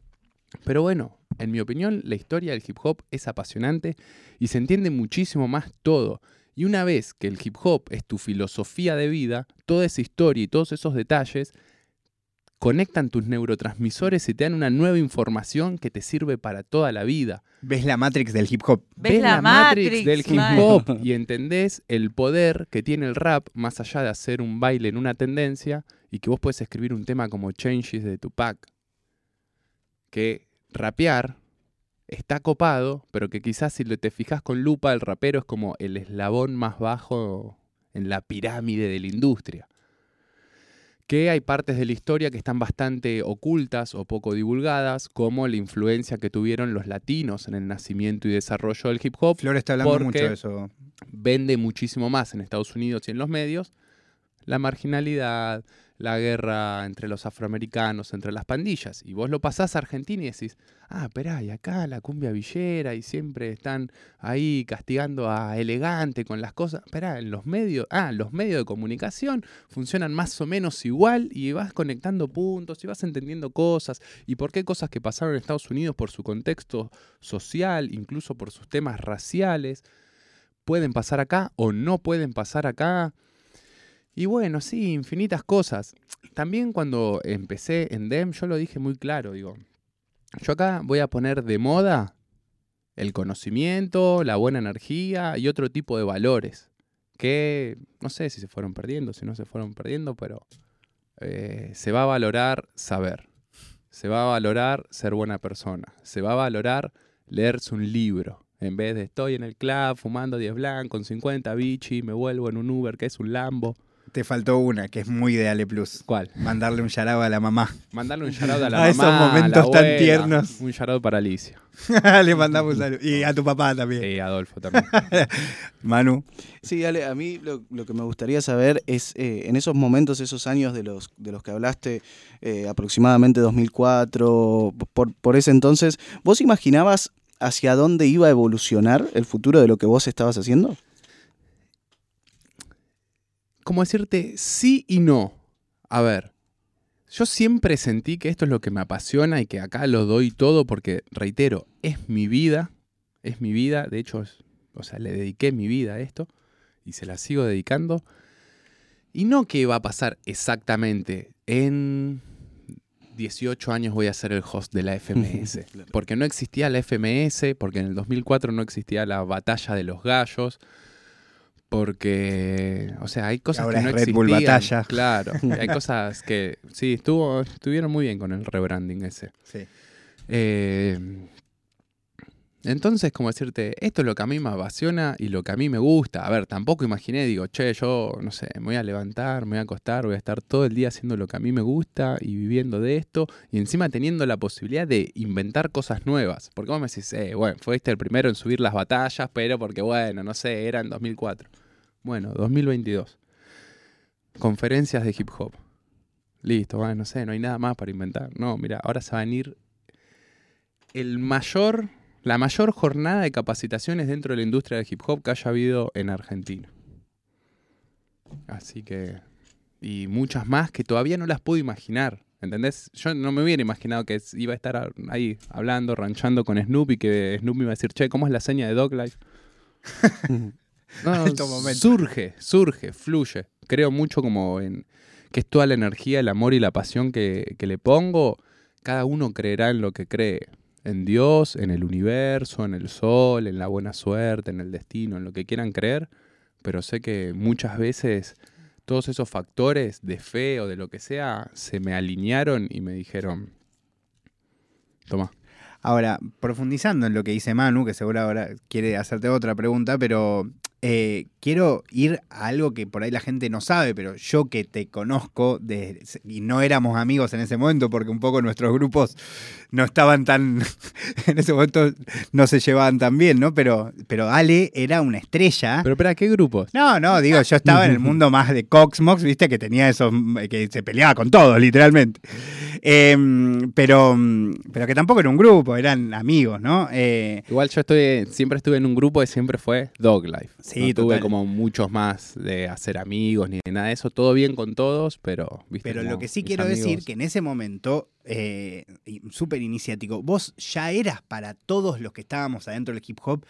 Pero bueno, en mi opinión, la historia del hip hop es apasionante y se entiende muchísimo más todo. Y una vez que el hip hop es tu filosofía de vida, toda esa historia y todos esos detalles conectan tus neurotransmisores y te dan una nueva información que te sirve para toda la vida. Ves la Matrix del hip hop. ¿Ves la Matrix, del hip hop y entendés el poder que tiene el rap más allá de hacer un baile en una tendencia y que vos puedes escribir un tema como Changes de Tupac. Que rapear está copado, pero que quizás si lo- te fijas con lupa, el rapero es como el eslabón más bajo en la pirámide de la industria. Que hay partes de la historia que están bastante ocultas o poco divulgadas, como la influencia que tuvieron los latinos en el nacimiento y desarrollo del hip hop. Flor está hablando mucho de eso. Vende muchísimo más en Estados Unidos y en los medios la marginalidad, la guerra entre los afroamericanos, entre las pandillas. Y vos lo pasás a Argentina y decís, ah, esperá, y acá la cumbia villera y siempre están ahí castigando a elegante con las cosas. Esperá, en los medios, ah, los medios de comunicación funcionan más o menos igual y vas conectando puntos y vas entendiendo cosas y por qué cosas que pasaron en Estados Unidos por su contexto social, incluso por sus temas raciales, pueden pasar acá o no pueden pasar acá. Y bueno, sí, infinitas cosas. También cuando empecé en DEM, yo lo dije muy claro, digo, yo acá voy a poner de moda el conocimiento, la buena energía y otro tipo de valores que no sé si se fueron perdiendo, si no se fueron perdiendo, pero eh, se va a valorar saber, se va a valorar ser buena persona, se va a valorar leerse un libro. En vez de estoy en el club fumando 10 blancos con 50 bichi, me vuelvo en un Uber que es un Lambo. Te faltó una, que es muy de Ale Plus. ¿Cuál? Mandarle un yaraba a la mamá. Mandarle un shoutout a la A esos mamá, a la momentos tan abuela, tiernos. Un shoutout para Alicia. Le mandamos un saludo. Y a tu papá también. Y Adolfo también. Manu. Sí, Ale, a mí lo, lo que me gustaría saber es, eh, en esos momentos, esos años de los, de los que hablaste, eh, aproximadamente 2004, por, por ese entonces, ¿vos imaginabas hacia dónde iba a evolucionar el futuro de lo que vos estabas haciendo? Como decirte sí y no. A ver, yo siempre sentí que esto es lo que me apasiona y que acá lo doy todo porque, reitero, es mi vida, es mi vida, de hecho, o sea, le dediqué mi vida a esto y se la sigo dedicando. Y no que va a pasar exactamente en 18 años voy a ser el host de la FMS, porque no existía la FMS, porque en el 2004 no existía la batalla de los gallos, porque, o sea, hay cosas ahora que no es Red Bull existían. Batalla. Claro, hay cosas que sí, estuvo, estuvieron muy bien con el rebranding ese. Sí. Eh, entonces, como decirte, esto es lo que a mí me apasiona y lo que a mí me gusta. A ver, tampoco imaginé, digo, che, yo, no sé, me voy a levantar, me voy a acostar, voy a estar todo el día haciendo lo que a mí me gusta y viviendo de esto y encima teniendo la posibilidad de inventar cosas nuevas. Porque vos me decís, eh, bueno, fuiste el primero en subir las batallas, pero porque, bueno, no sé, era en 2004. Bueno, 2022. Conferencias de hip hop. Listo, bueno, no sé, no hay nada más para inventar. No, mira, ahora se va a venir el mayor, la mayor jornada de capacitaciones dentro de la industria del hip hop que haya habido en Argentina. Así que. Y muchas más que todavía no las puedo imaginar. ¿Entendés? Yo no me hubiera imaginado que iba a estar ahí hablando, ranchando con Snoopy, que Snoopy me iba a decir, che, ¿cómo es la seña de Dog Life? No, Alto momento. surge, surge, fluye. Creo mucho como en que es toda la energía, el amor y la pasión que, que le pongo. Cada uno creerá en lo que cree. En Dios, en el universo, en el sol, en la buena suerte, en el destino, en lo que quieran creer. Pero sé que muchas veces todos esos factores de fe o de lo que sea se me alinearon y me dijeron, toma. Ahora, profundizando en lo que dice Manu, que seguro ahora quiere hacerte otra pregunta, pero eh, quiero ir a algo que por ahí la gente no sabe, pero yo que te conozco, de- y no éramos amigos en ese momento, porque un poco nuestros grupos no estaban tan, en ese momento no se llevaban tan bien, ¿no? Pero, pero Ale era una estrella. Pero espera, ¿qué grupos? No, no, digo, yo estaba en el mundo más de Coxmox, viste, que tenía esos, que se peleaba con todos, literalmente. Em, pero, pero que tampoco era un grupo, eran amigos, ¿no? Eh, Igual yo estoy, siempre estuve en un grupo que siempre fue Dog Life. Sí, no tuve total. como muchos más de hacer amigos ni de nada de eso. Todo bien con todos, pero ¿viste? pero lo que sí quiero decir, amigos- que en ese momento, eh, súper iniciático, vos ya eras para todos los que estábamos adentro del hip hop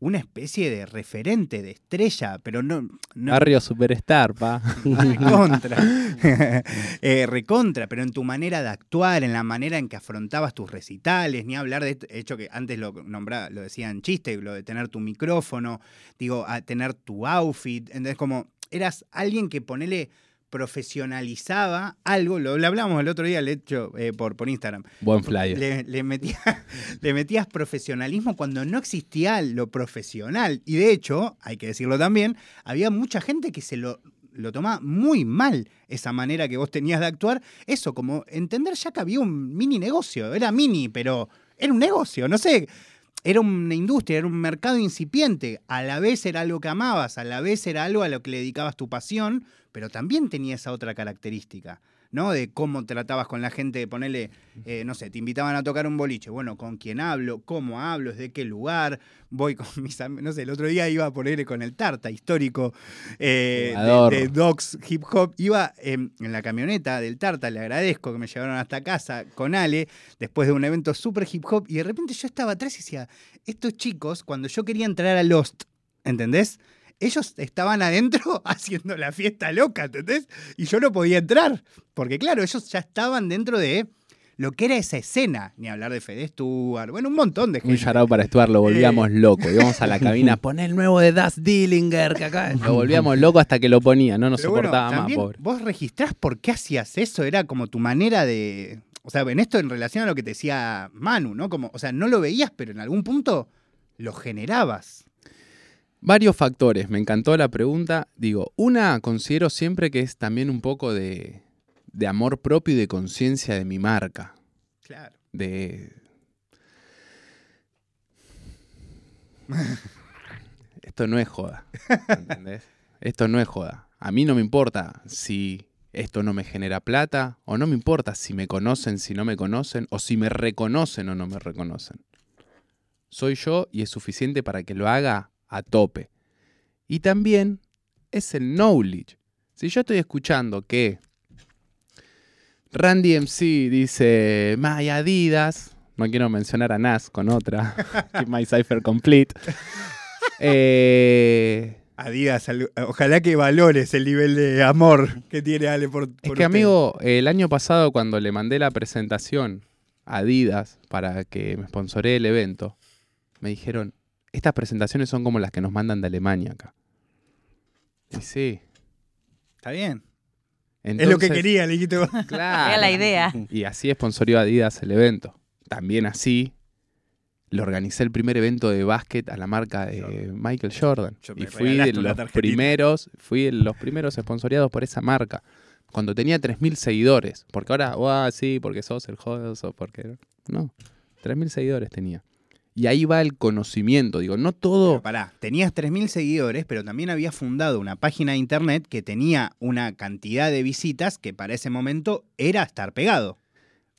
una especie de referente, de estrella, pero no... no Barrio Superstar, pa. recontra. Eh, recontra, pero en tu manera de actuar, en la manera en que afrontabas tus recitales, ni hablar de este hecho que antes lo nombraba, lo decían chiste, lo de tener tu micrófono, digo, a tener tu outfit, entonces como eras alguien que ponele profesionalizaba algo, lo, lo hablamos el otro día, el hecho eh, por, por Instagram. Buen flyer. Le, le metía- le metías profesionalismo cuando no existía lo profesional. Y de hecho, hay que decirlo también, había mucha gente que se lo, lo tomaba muy mal esa manera que vos tenías de actuar. Eso, como entender ya que había un mini negocio. Era mini, pero era un negocio, no sé. Era una industria, era un mercado incipiente. A la vez era algo que amabas, a la vez era algo a lo que le dedicabas tu pasión, pero también tenía esa otra característica. ¿no? De cómo tratabas con la gente, de ponerle, eh, no sé, te invitaban a tocar un boliche, bueno, con quién hablo, cómo hablo, desde qué lugar, voy con mis amigos, no sé, el otro día iba a ponerle con el Tarta, histórico eh, de, de, Dogs Hip Hop, iba en la camioneta del Tarta, le agradezco que me llevaron hasta casa con Ale, después de un evento súper hip hop, y de repente yo estaba atrás y decía, estos chicos, cuando yo quería entrar a Lost, ¿entendés? Ellos estaban adentro haciendo la fiesta loca, ¿entendés? Y yo no podía entrar, porque claro, ellos ya estaban dentro de lo que era esa escena, ni hablar de Fede Stuart, bueno, un montón de gente. Un charado para Stuart, lo volvíamos eh. loco. Íbamos a la cabina, pon el nuevo de Das Dillinger, que acá lo volvíamos loco hasta que lo ponía, no nos soportaba más, pobre. Vos registrás por qué hacías eso, era como tu manera de. O sea, en esto en relación a lo que te decía Manu, ¿no? Como, o sea, no lo veías, pero en algún punto lo generabas. Varios factores, me encantó la pregunta. Digo, una considero siempre que es también un poco de, de amor propio y de conciencia de mi marca. Claro. De. Esto no es joda. ¿Entendés? Esto no es joda. A mí no me importa si esto no me genera plata, o no me importa si me conocen, si no me conocen, o si me reconocen o no me reconocen. Soy yo y es suficiente para que lo haga a tope. Y también es el knowledge. Si yo estoy escuchando que Randy MC dice My Adidas, no quiero mencionar a Nas con otra, Keep My Cipher Complete. Eh, Adidas, ojalá que valores el nivel de amor que tiene Ale por, Es que, amigo, el año pasado cuando le mandé la presentación a Adidas para que me sponsoree el evento, me dijeron, estas presentaciones son como las que nos mandan de Alemania acá. Y sí. Está bien. es lo que quería, Liquito. Claro. Era la idea. Y así sponsorió Adidas el evento. También así le organicé el primer evento de básquet a la marca de Michael Jordan. y fui de los primeros, fui de los primeros sponsoriados por esa marca. Cuando tenía 3.000 seguidores. Porque ahora, ah, sí, porque sos el host o porque... No, 3.000 seguidores tenía. Y ahí va el conocimiento. Digo, no todo. Pero pará, tenías 3.000 seguidores, pero también habías fundado una página de internet que tenía una cantidad de visitas que para ese momento era estar pegado.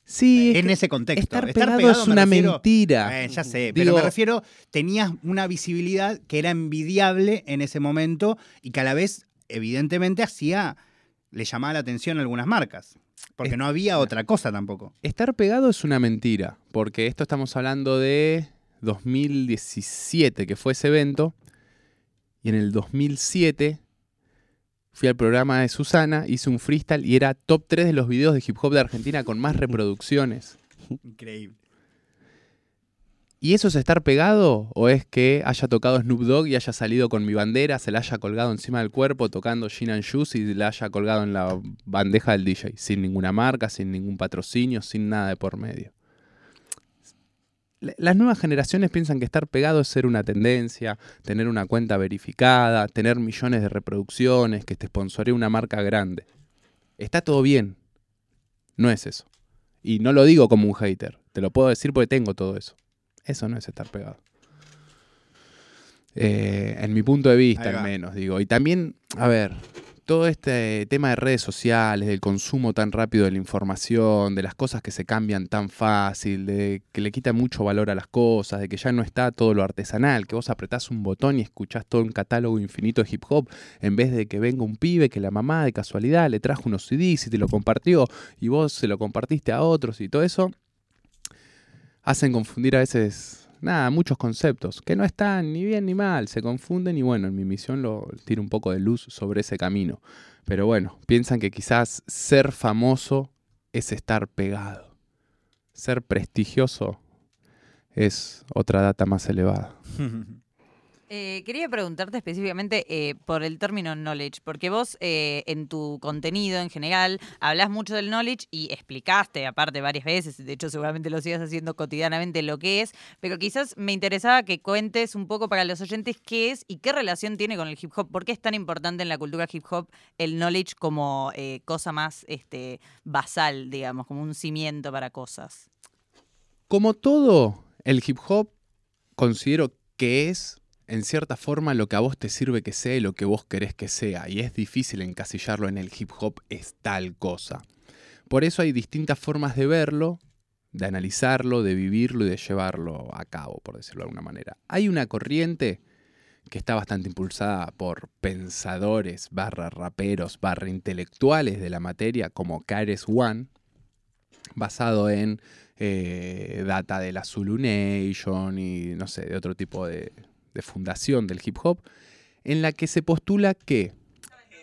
Sí. En ese contexto. Estar, pegado, es una mentira. Eh, ya sé, pero me refiero, tenías una visibilidad que era envidiable en ese momento y que a la vez, evidentemente, hacía. le llamaba la atención a algunas marcas. Porque no había otra cosa tampoco. Estar pegado es una mentira, porque esto estamos hablando de 2017, que fue ese evento, y en el 2007 fui al programa de Susana, hice un freestyle y era top 3 de los videos de hip hop de Argentina con más reproducciones. Increíble. ¿Y eso es estar pegado? ¿O es que haya tocado Snoop Dogg y haya salido con mi bandera, se la haya colgado encima del cuerpo tocando Gin and Juice y la haya colgado en la bandeja del DJ? Sin ninguna marca, sin ningún patrocinio, sin nada de por medio las nuevas generaciones piensan que estar pegado es ser una tendencia, tener una cuenta verificada, tener millones de reproducciones, que te sponsoree una marca grande. Está todo bien. No es eso. Y no lo digo como un hater. Te lo puedo decir porque tengo todo eso. Eso no es estar pegado. Eh, en mi punto de vista, al menos, digo. Y también, a ver, todo este tema de redes sociales, del consumo tan rápido de la información, de las cosas que se cambian tan fácil, de que le quita mucho valor a las cosas, de que ya no está todo lo artesanal, que vos apretás un botón y escuchás todo un catálogo infinito de hip hop, en vez de que venga un pibe que la mamá de casualidad le trajo unos CDs y te lo compartió y vos se lo compartiste a otros y todo eso, hacen confundir a veces nada, muchos conceptos que no están ni bien ni mal, se confunden y bueno, en mi misión lo tiro un poco de luz sobre ese camino. Pero bueno, piensan que quizás ser famoso es estar pegado. Ser prestigioso es otra data más elevada. Eh, quería preguntarte específicamente eh, por el término knowledge, porque vos eh, en tu contenido en general hablas mucho del knowledge y explicaste, aparte varias veces, de hecho seguramente lo sigas haciendo cotidianamente lo que es, pero quizás me interesaba que cuentes un poco para los oyentes qué es y qué relación tiene con el hip hop, por qué es tan importante en la cultura hip hop el knowledge como cosa más este, basal, digamos, como un cimiento para cosas. Como todo, el hip hop considero que es en cierta forma lo que a vos te sirve que sea y lo que vos querés que sea, y es difícil encasillarlo en el hip hop es tal cosa. Por eso hay distintas formas de verlo, de analizarlo, de vivirlo y de llevarlo a cabo, por decirlo de alguna manera. Hay una corriente que está bastante impulsada por pensadores, barra raperos, barra intelectuales de la materia, como Kares One, basado en eh, data de la Zulu Nation y no sé, de otro tipo de, de fundación del hip hop, en la que se postula que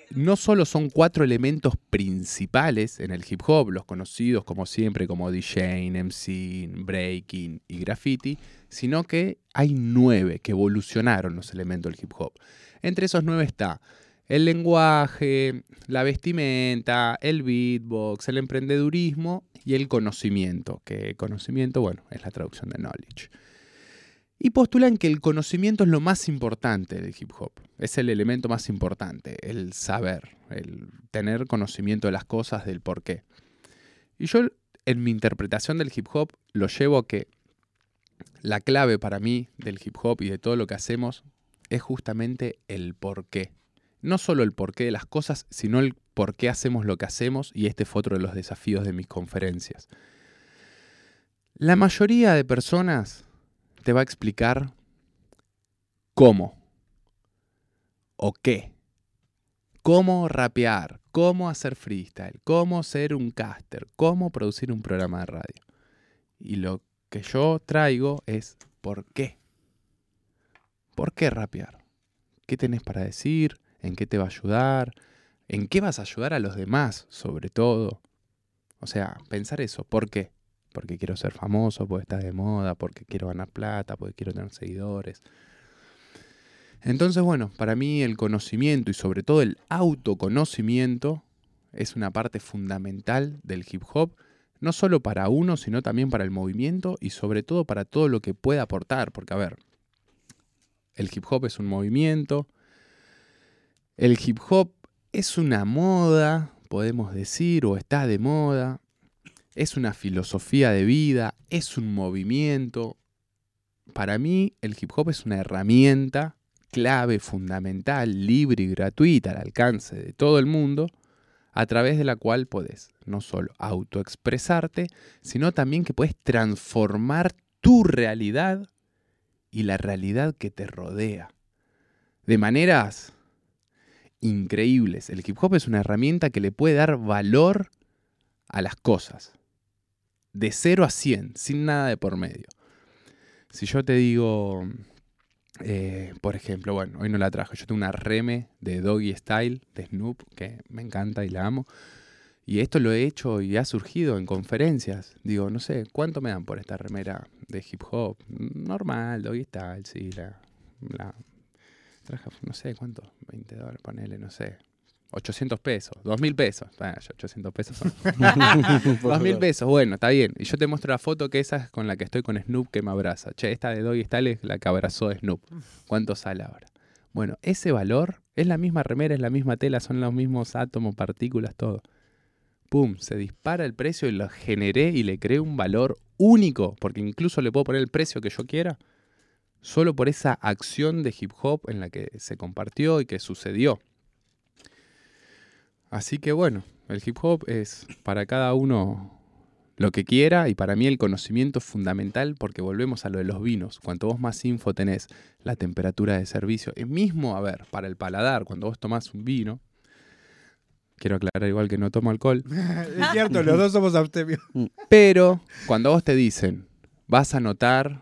no solo son cuatro elementos principales en el hip hop, los conocidos como siempre como DJ, MC, breaking y graffiti, sino que hay nueve que evolucionaron los elementos del hip hop. Entre esos nueve está el lenguaje, la vestimenta, el beatbox, el emprendedurismo y el conocimiento, que conocimiento, bueno, es la traducción de knowledge y postulan que el conocimiento es lo más importante del hip hop. Es el elemento más importante, el saber, el tener conocimiento de las cosas, del por qué. Y yo en mi interpretación del hip hop lo llevo a que la clave para mí del hip hop y de todo lo que hacemos es justamente el por qué. No solo el porqué de las cosas, sino el por qué hacemos lo que hacemos y este fue otro de los desafíos de mis conferencias. La mayoría de personas te va a explicar cómo o qué. Cómo rapear, cómo hacer freestyle, cómo ser un caster, cómo producir un programa de radio. Y lo que yo traigo es por qué. ¿Por qué rapear? ¿Qué tenés para decir? ¿En qué te va a ayudar? ¿En qué vas a ayudar a los demás, sobre todo? O sea, pensar eso, ¿por qué? Porque quiero ser famoso, porque está de moda, porque quiero ganar plata, porque quiero tener seguidores. Entonces, bueno, para mí el conocimiento y sobre todo el autoconocimiento es una parte fundamental del hip hop, no solo para uno, sino también para el movimiento y sobre todo para todo lo que pueda aportar, porque a ver, el hip hop es un movimiento, el hip hop es una moda, podemos decir, o está de moda, es una filosofía de vida, es un movimiento. Para mí el hip hop es una herramienta clave, fundamental, libre y gratuita al alcance de todo el mundo, a través de la cual puedes no solo autoexpresarte, sino también que puedes transformar tu realidad y la realidad que te rodea. De maneras increíbles. El hip hop es una herramienta que le puede dar valor a las cosas de 0 a 100, sin nada de por medio. Si yo te digo, eh, por ejemplo, bueno, hoy no la trajo, yo tengo una reme de Doggy Style, de Snoop, que me encanta y la amo. Y esto lo he hecho y ha surgido en conferencias. Digo, no sé, ¿cuánto me dan por esta remera de hip hop? Normal, Doggy Style, sí, la, la traje, no sé cuánto, 20 dólares, ponele, no sé, 800 pesos, 2000 pesos. Bueno, 800 pesos son. 2000 pesos, bueno, está bien. Y yo te muestro la foto que esa es con la que estoy con Snoop que me abraza. Che, esta de Doggy Style es la que abrazó Snoop. ¿Cuánto sale ahora? Bueno, ese valor es la misma remera, es la misma tela, son los mismos átomos, partículas, todo. Pum, se dispara el precio y lo generé y le creé un valor único, porque incluso le puedo poner el precio que yo quiera, solo por esa acción de hip hop en la que se compartió y que sucedió. Así que bueno, el hip hop es para cada uno lo que quiera y para mí el conocimiento es fundamental porque volvemos a lo de los vinos. Cuanto vos más info tenés, la temperatura de servicio, es mismo, a ver, para el paladar, cuando vos tomás un vino, quiero aclarar igual que no tomo alcohol. es cierto, los dos somos abstemios. Pero cuando vos te dicen, vas a notar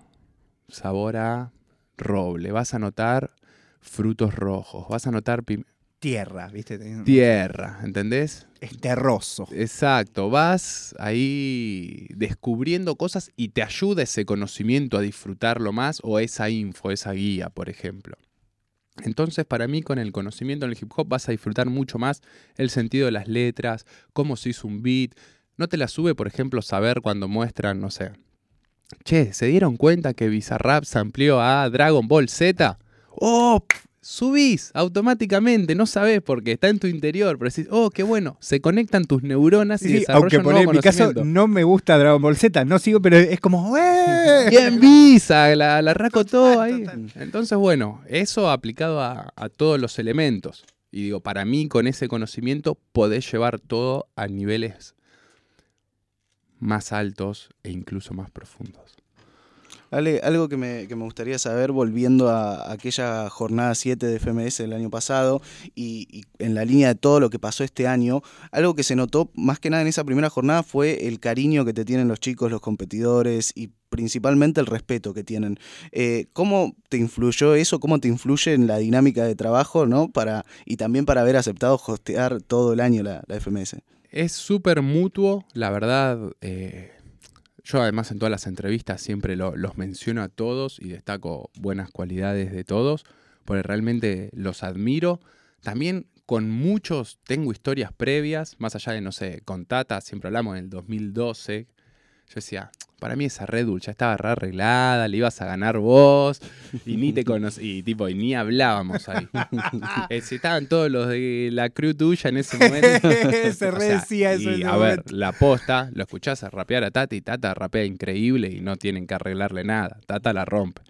sabor a roble, vas a notar frutos rojos, vas a notar tierra, ¿viste? Tierra, ¿entendés? Es terroso. Exacto, vas ahí descubriendo cosas y te ayuda ese conocimiento a disfrutarlo más o esa info, esa guía, por ejemplo. Entonces, para mí, con el conocimiento en el hip hop vas a disfrutar mucho más el sentido de las letras, cómo se hizo un beat. No te la sube, por ejemplo, saber cuando muestran, no sé. Che, ¿se dieron cuenta que Bizarrap se amplió a Dragon Ball Z? ¡Oh! Subís automáticamente, no sabes porque está en tu interior, pero decís, oh, qué bueno, se conectan tus neuronas y desarrollan aunque por nuevo en mi caso no me gusta Dragon Ball Z, no sigo, pero es como ¡eh! Bien visa, la, la raco todo ahí. total. Entonces, bueno, eso aplicado a, a todos los elementos. Y digo, para mí, con ese conocimiento, podés llevar todo a niveles más altos e incluso más profundos. Ale, algo que me, que me gustaría saber, volviendo a aquella jornada 7 de FMS del año pasado y, en la línea de todo lo que pasó este año, algo que se notó más que nada en esa primera jornada fue el cariño que te tienen los chicos, los competidores y principalmente el respeto que tienen. Eh, ¿Cómo te influyó eso? ¿Cómo te influye en la dinámica de trabajo ¿no? para, y también para haber aceptado hostear todo el año la, la FMS? Es súper mutuo, la verdad. eh, yo además en todas las entrevistas siempre lo- los menciono a todos y destaco buenas cualidades de todos, porque realmente los admiro. También con muchos tengo historias previas, más allá de, no sé, con Tata, siempre hablamos en el 2012. Yo decía, para mí esa Red Bull ya estaba re arreglada, le ibas a ganar vos, y ni te conocí, y tipo, y ni hablábamos ahí. Eh, estaban todos los de la crew tuya en ese momento. Se O re sea, decía eso y en ese a ver, la posta, lo escuchás a rapear a Tata y Tata rapea increíble y no tienen que arreglarle nada. Tata la rompe.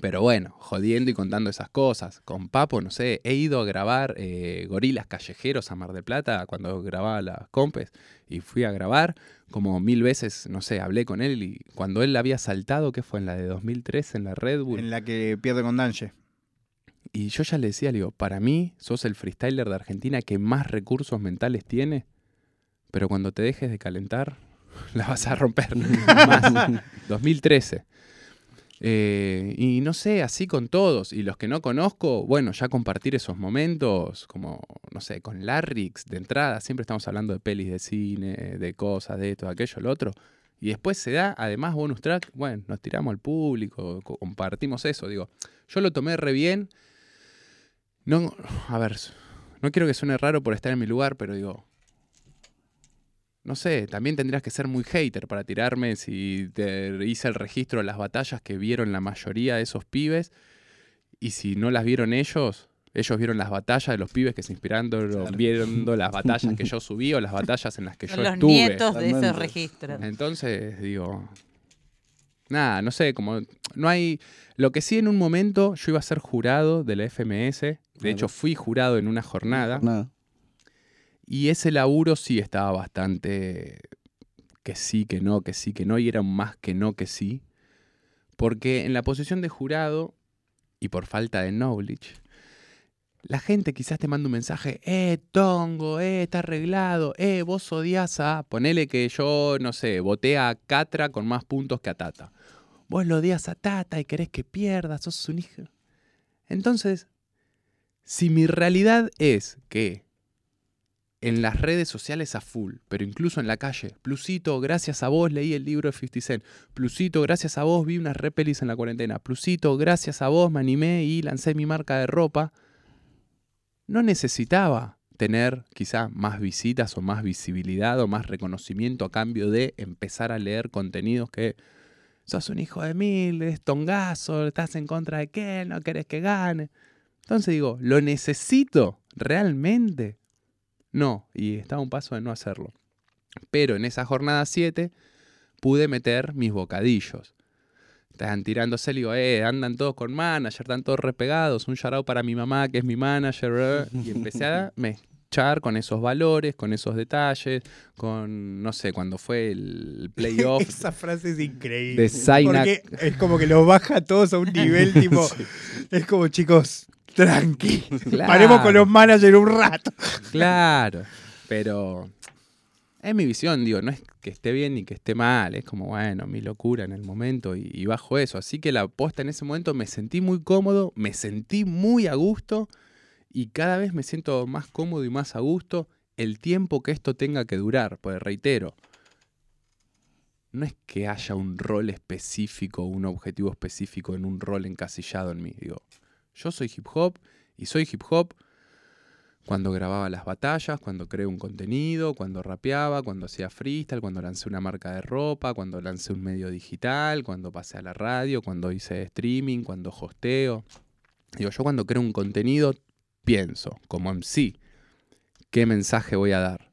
Pero bueno, jodiendo y contando esas cosas. Con Papo, no sé, he ido a grabar eh, Gorilas Callejeros a Mar del Plata cuando grababa las compes y fui a grabar como mil veces, no sé, hablé con él y cuando él había saltado, que fue en la de 2003 en la Red Bull, En la que pierde con Danche. y yo ya le decía, le digo, para mí sos el freestyler de Argentina que más recursos mentales tiene, pero cuando te dejes de calentar, la vas a romper. más. 2013. Eh, y no sé, así con todos. Y los que no conozco, bueno, ya compartir esos momentos, como, no sé, con Larrix de entrada, siempre estamos hablando de pelis de cine, de cosas, de esto, de aquello, lo otro. Y después se da, además, bonus track, bueno, nos tiramos al público, co- compartimos eso. Digo, yo lo tomé re bien. No, a ver, no quiero que suene raro por estar en mi lugar, pero digo, no sé, también tendrías que ser muy hater para tirarme si te hice el registro de las batallas que vieron la mayoría de esos pibes y si no las vieron ellos, ellos vieron las batallas de los pibes que se inspiraron viendo las batallas que yo subí o las batallas en las que yo los estuve. nietos de esos registros. Entonces, digo, nada, no sé, como no hay... Lo que sí en un momento yo iba a ser jurado de la FMS, de Claro. hecho fui jurado en una jornada, Nada. Y ese laburo sí estaba bastante que sí, que no, que sí, que no, y era más que no, que sí, porque en la posición de jurado, y por falta de knowledge, la gente quizás te manda un mensaje, eh, tongo, eh, está arreglado, eh, vos odias a... Ponele que yo, no sé, voté a Catra con más puntos que a Tata. Vos lo odias a Tata y querés que pierda, sos un hijo. Entonces, si mi realidad es que en las redes sociales a full, pero incluso en la calle, Plusito, gracias a vos leí el libro de 50 Cent. Plusito, gracias a vos vi unas repelis en la cuarentena. Plusito, gracias a vos me animé y lancé mi marca de ropa no necesitaba tener quizá más visitas o más visibilidad o más reconocimiento a cambio de empezar a leer contenidos que sos un hijo de mil, es tongazo, estás en contra de qué, no querés que gane. Entonces digo, ¿lo necesito realmente? No, y estaba a un paso de no hacerlo. Pero en esa jornada 7 pude meter mis bocadillos. Estaban tirándose, le digo, eh, andan todos con manager, están todos repegados, un shout para mi mamá que es mi manager, y empecé a mechar con esos valores, con esos detalles, con, no sé, cuando fue el playoff. Esa frase es increíble. De Porque es como que los baja a todos a un nivel tipo. Es como, chicos, tranqui. Claro. Paremos con los managers un rato. Claro, pero es mi visión, digo, no es que esté bien ni que esté mal, es como, bueno, mi locura en el momento y, y bajo eso. Así que la posta en ese momento me sentí muy cómodo, me sentí muy a gusto y cada vez me siento más cómodo y más a gusto el tiempo que esto tenga que durar, pues reitero. No es que haya un rol específico, un objetivo específico en un rol encasillado en mí. Digo, Yo soy hip hop y soy hip hop cuando grababa las batallas, cuando creé un contenido, cuando rapeaba, cuando hacía freestyle, cuando lancé una marca de ropa, cuando lancé un medio digital, cuando pasé a la radio, cuando hice streaming, cuando hosteo. Digo, yo cuando creo un contenido pienso, como MC, qué mensaje voy a dar,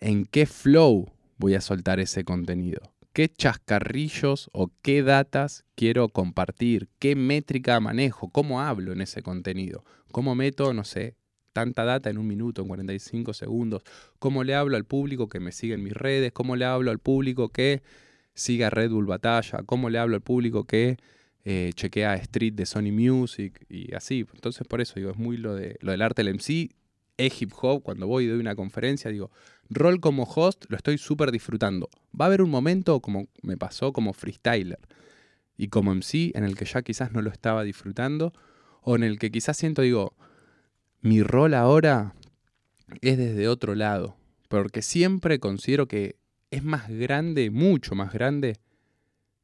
en qué flow voy a soltar ese contenido, qué chascarrillos o qué datas quiero compartir, qué métrica manejo, cómo hablo en ese contenido, cómo meto, no sé, tanta data en un minuto, en 45 segundos, cómo le hablo al público que me sigue en mis redes, cómo le hablo al público que siga Red Bull Batalla, cómo le hablo al público que eh, chequea Street de Sony Music y así. Entonces por eso digo, es muy lo, de, lo del arte del MC, es hip hop, cuando voy y doy una conferencia, digo, rol como host lo estoy súper disfrutando. Va a haber un momento, como me pasó como freestyler y como MC, en el que ya quizás no lo estaba disfrutando, o en el que quizás siento, digo, mi rol ahora es desde otro lado, porque siempre considero que es más grande, mucho más grande,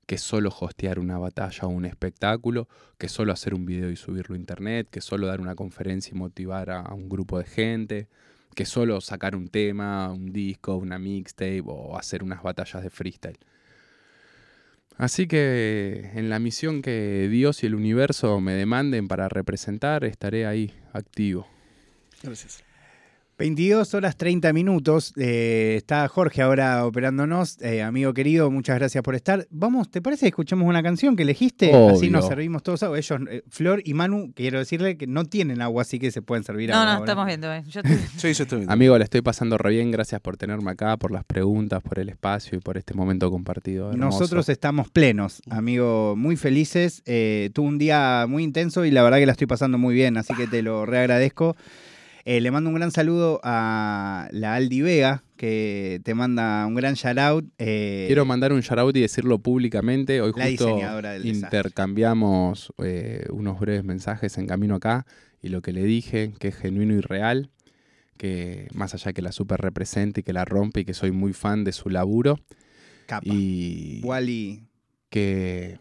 que solo hostear una batalla o un espectáculo, que solo hacer un video y subirlo a internet, que solo dar una conferencia y motivar a, un grupo de gente, que solo sacar un tema, un disco, una mixtape o hacer unas batallas de freestyle. Así que en la misión que Dios y el universo me demanden para representar, estaré ahí, activo. Gracias. 22 horas 30 minutos. Eh, está Jorge ahora operándonos. Eh, amigo querido, muchas gracias por estar. Vamos, ¿te parece que escuchemos una canción que elegiste? Así nos servimos todos agua. Ellos, eh, Flor y Manu, quiero decirle que no tienen agua, así que se pueden servir no, agua. No, no, estamos viendo. Yo sí, yo estoy viendo. Amigo, le estoy pasando re bien. Gracias por tenerme acá, por las preguntas, por el espacio y por este momento compartido. Nosotros estamos plenos, amigo, muy felices. tuve un día muy intenso y la verdad que la estoy pasando muy bien, así que te lo reagradezco. Eh, le mando un gran saludo a la Aldi Vega, que te manda un gran shout out. Eh, Quiero mandar un shout out y decirlo públicamente. Hoy justo intercambiamos eh, unos breves mensajes en camino acá y lo que le dije, que es genuino y real, que más allá que la super represente y que la rompe y que soy muy fan de su laburo. Capa. Y Wally. que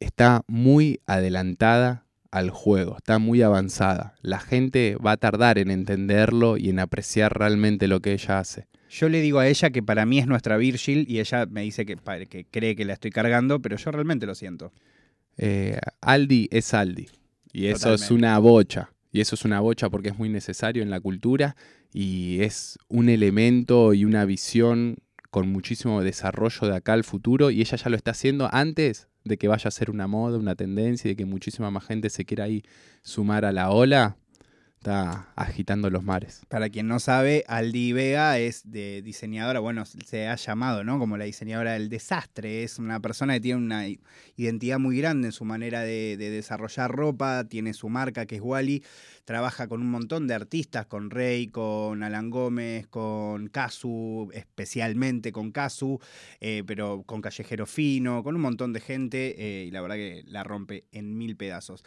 está muy adelantada al juego, está muy avanzada. La gente va a tardar en entenderlo y en apreciar realmente lo que ella hace. Yo le digo a ella que para mí es nuestra Virgil y ella me dice que, que cree que la estoy cargando, pero yo realmente lo siento. Eh, Aldi es Aldi y eso es una bocha. Y eso es una bocha porque es muy necesario en la cultura y es un elemento y una visión con muchísimo desarrollo de acá al futuro y ella ya lo está haciendo antes de que vaya a ser una moda, una tendencia y de que muchísima más gente se quiera ahí sumar a la ola, está agitando los mares. Para quien no sabe, Aldi Vega es de diseñadora, bueno, se ha llamado, ¿no? Como la diseñadora del desastre. Es una persona que tiene una identidad muy grande en su manera de, desarrollar ropa, tiene su marca que es Wally, trabaja con un montón de artistas, con Rey, con Alan Gómez, con Casu, especialmente con Casu, eh, pero con Callejero Fino, con un montón de gente, eh, y la verdad que la rompe en mil pedazos.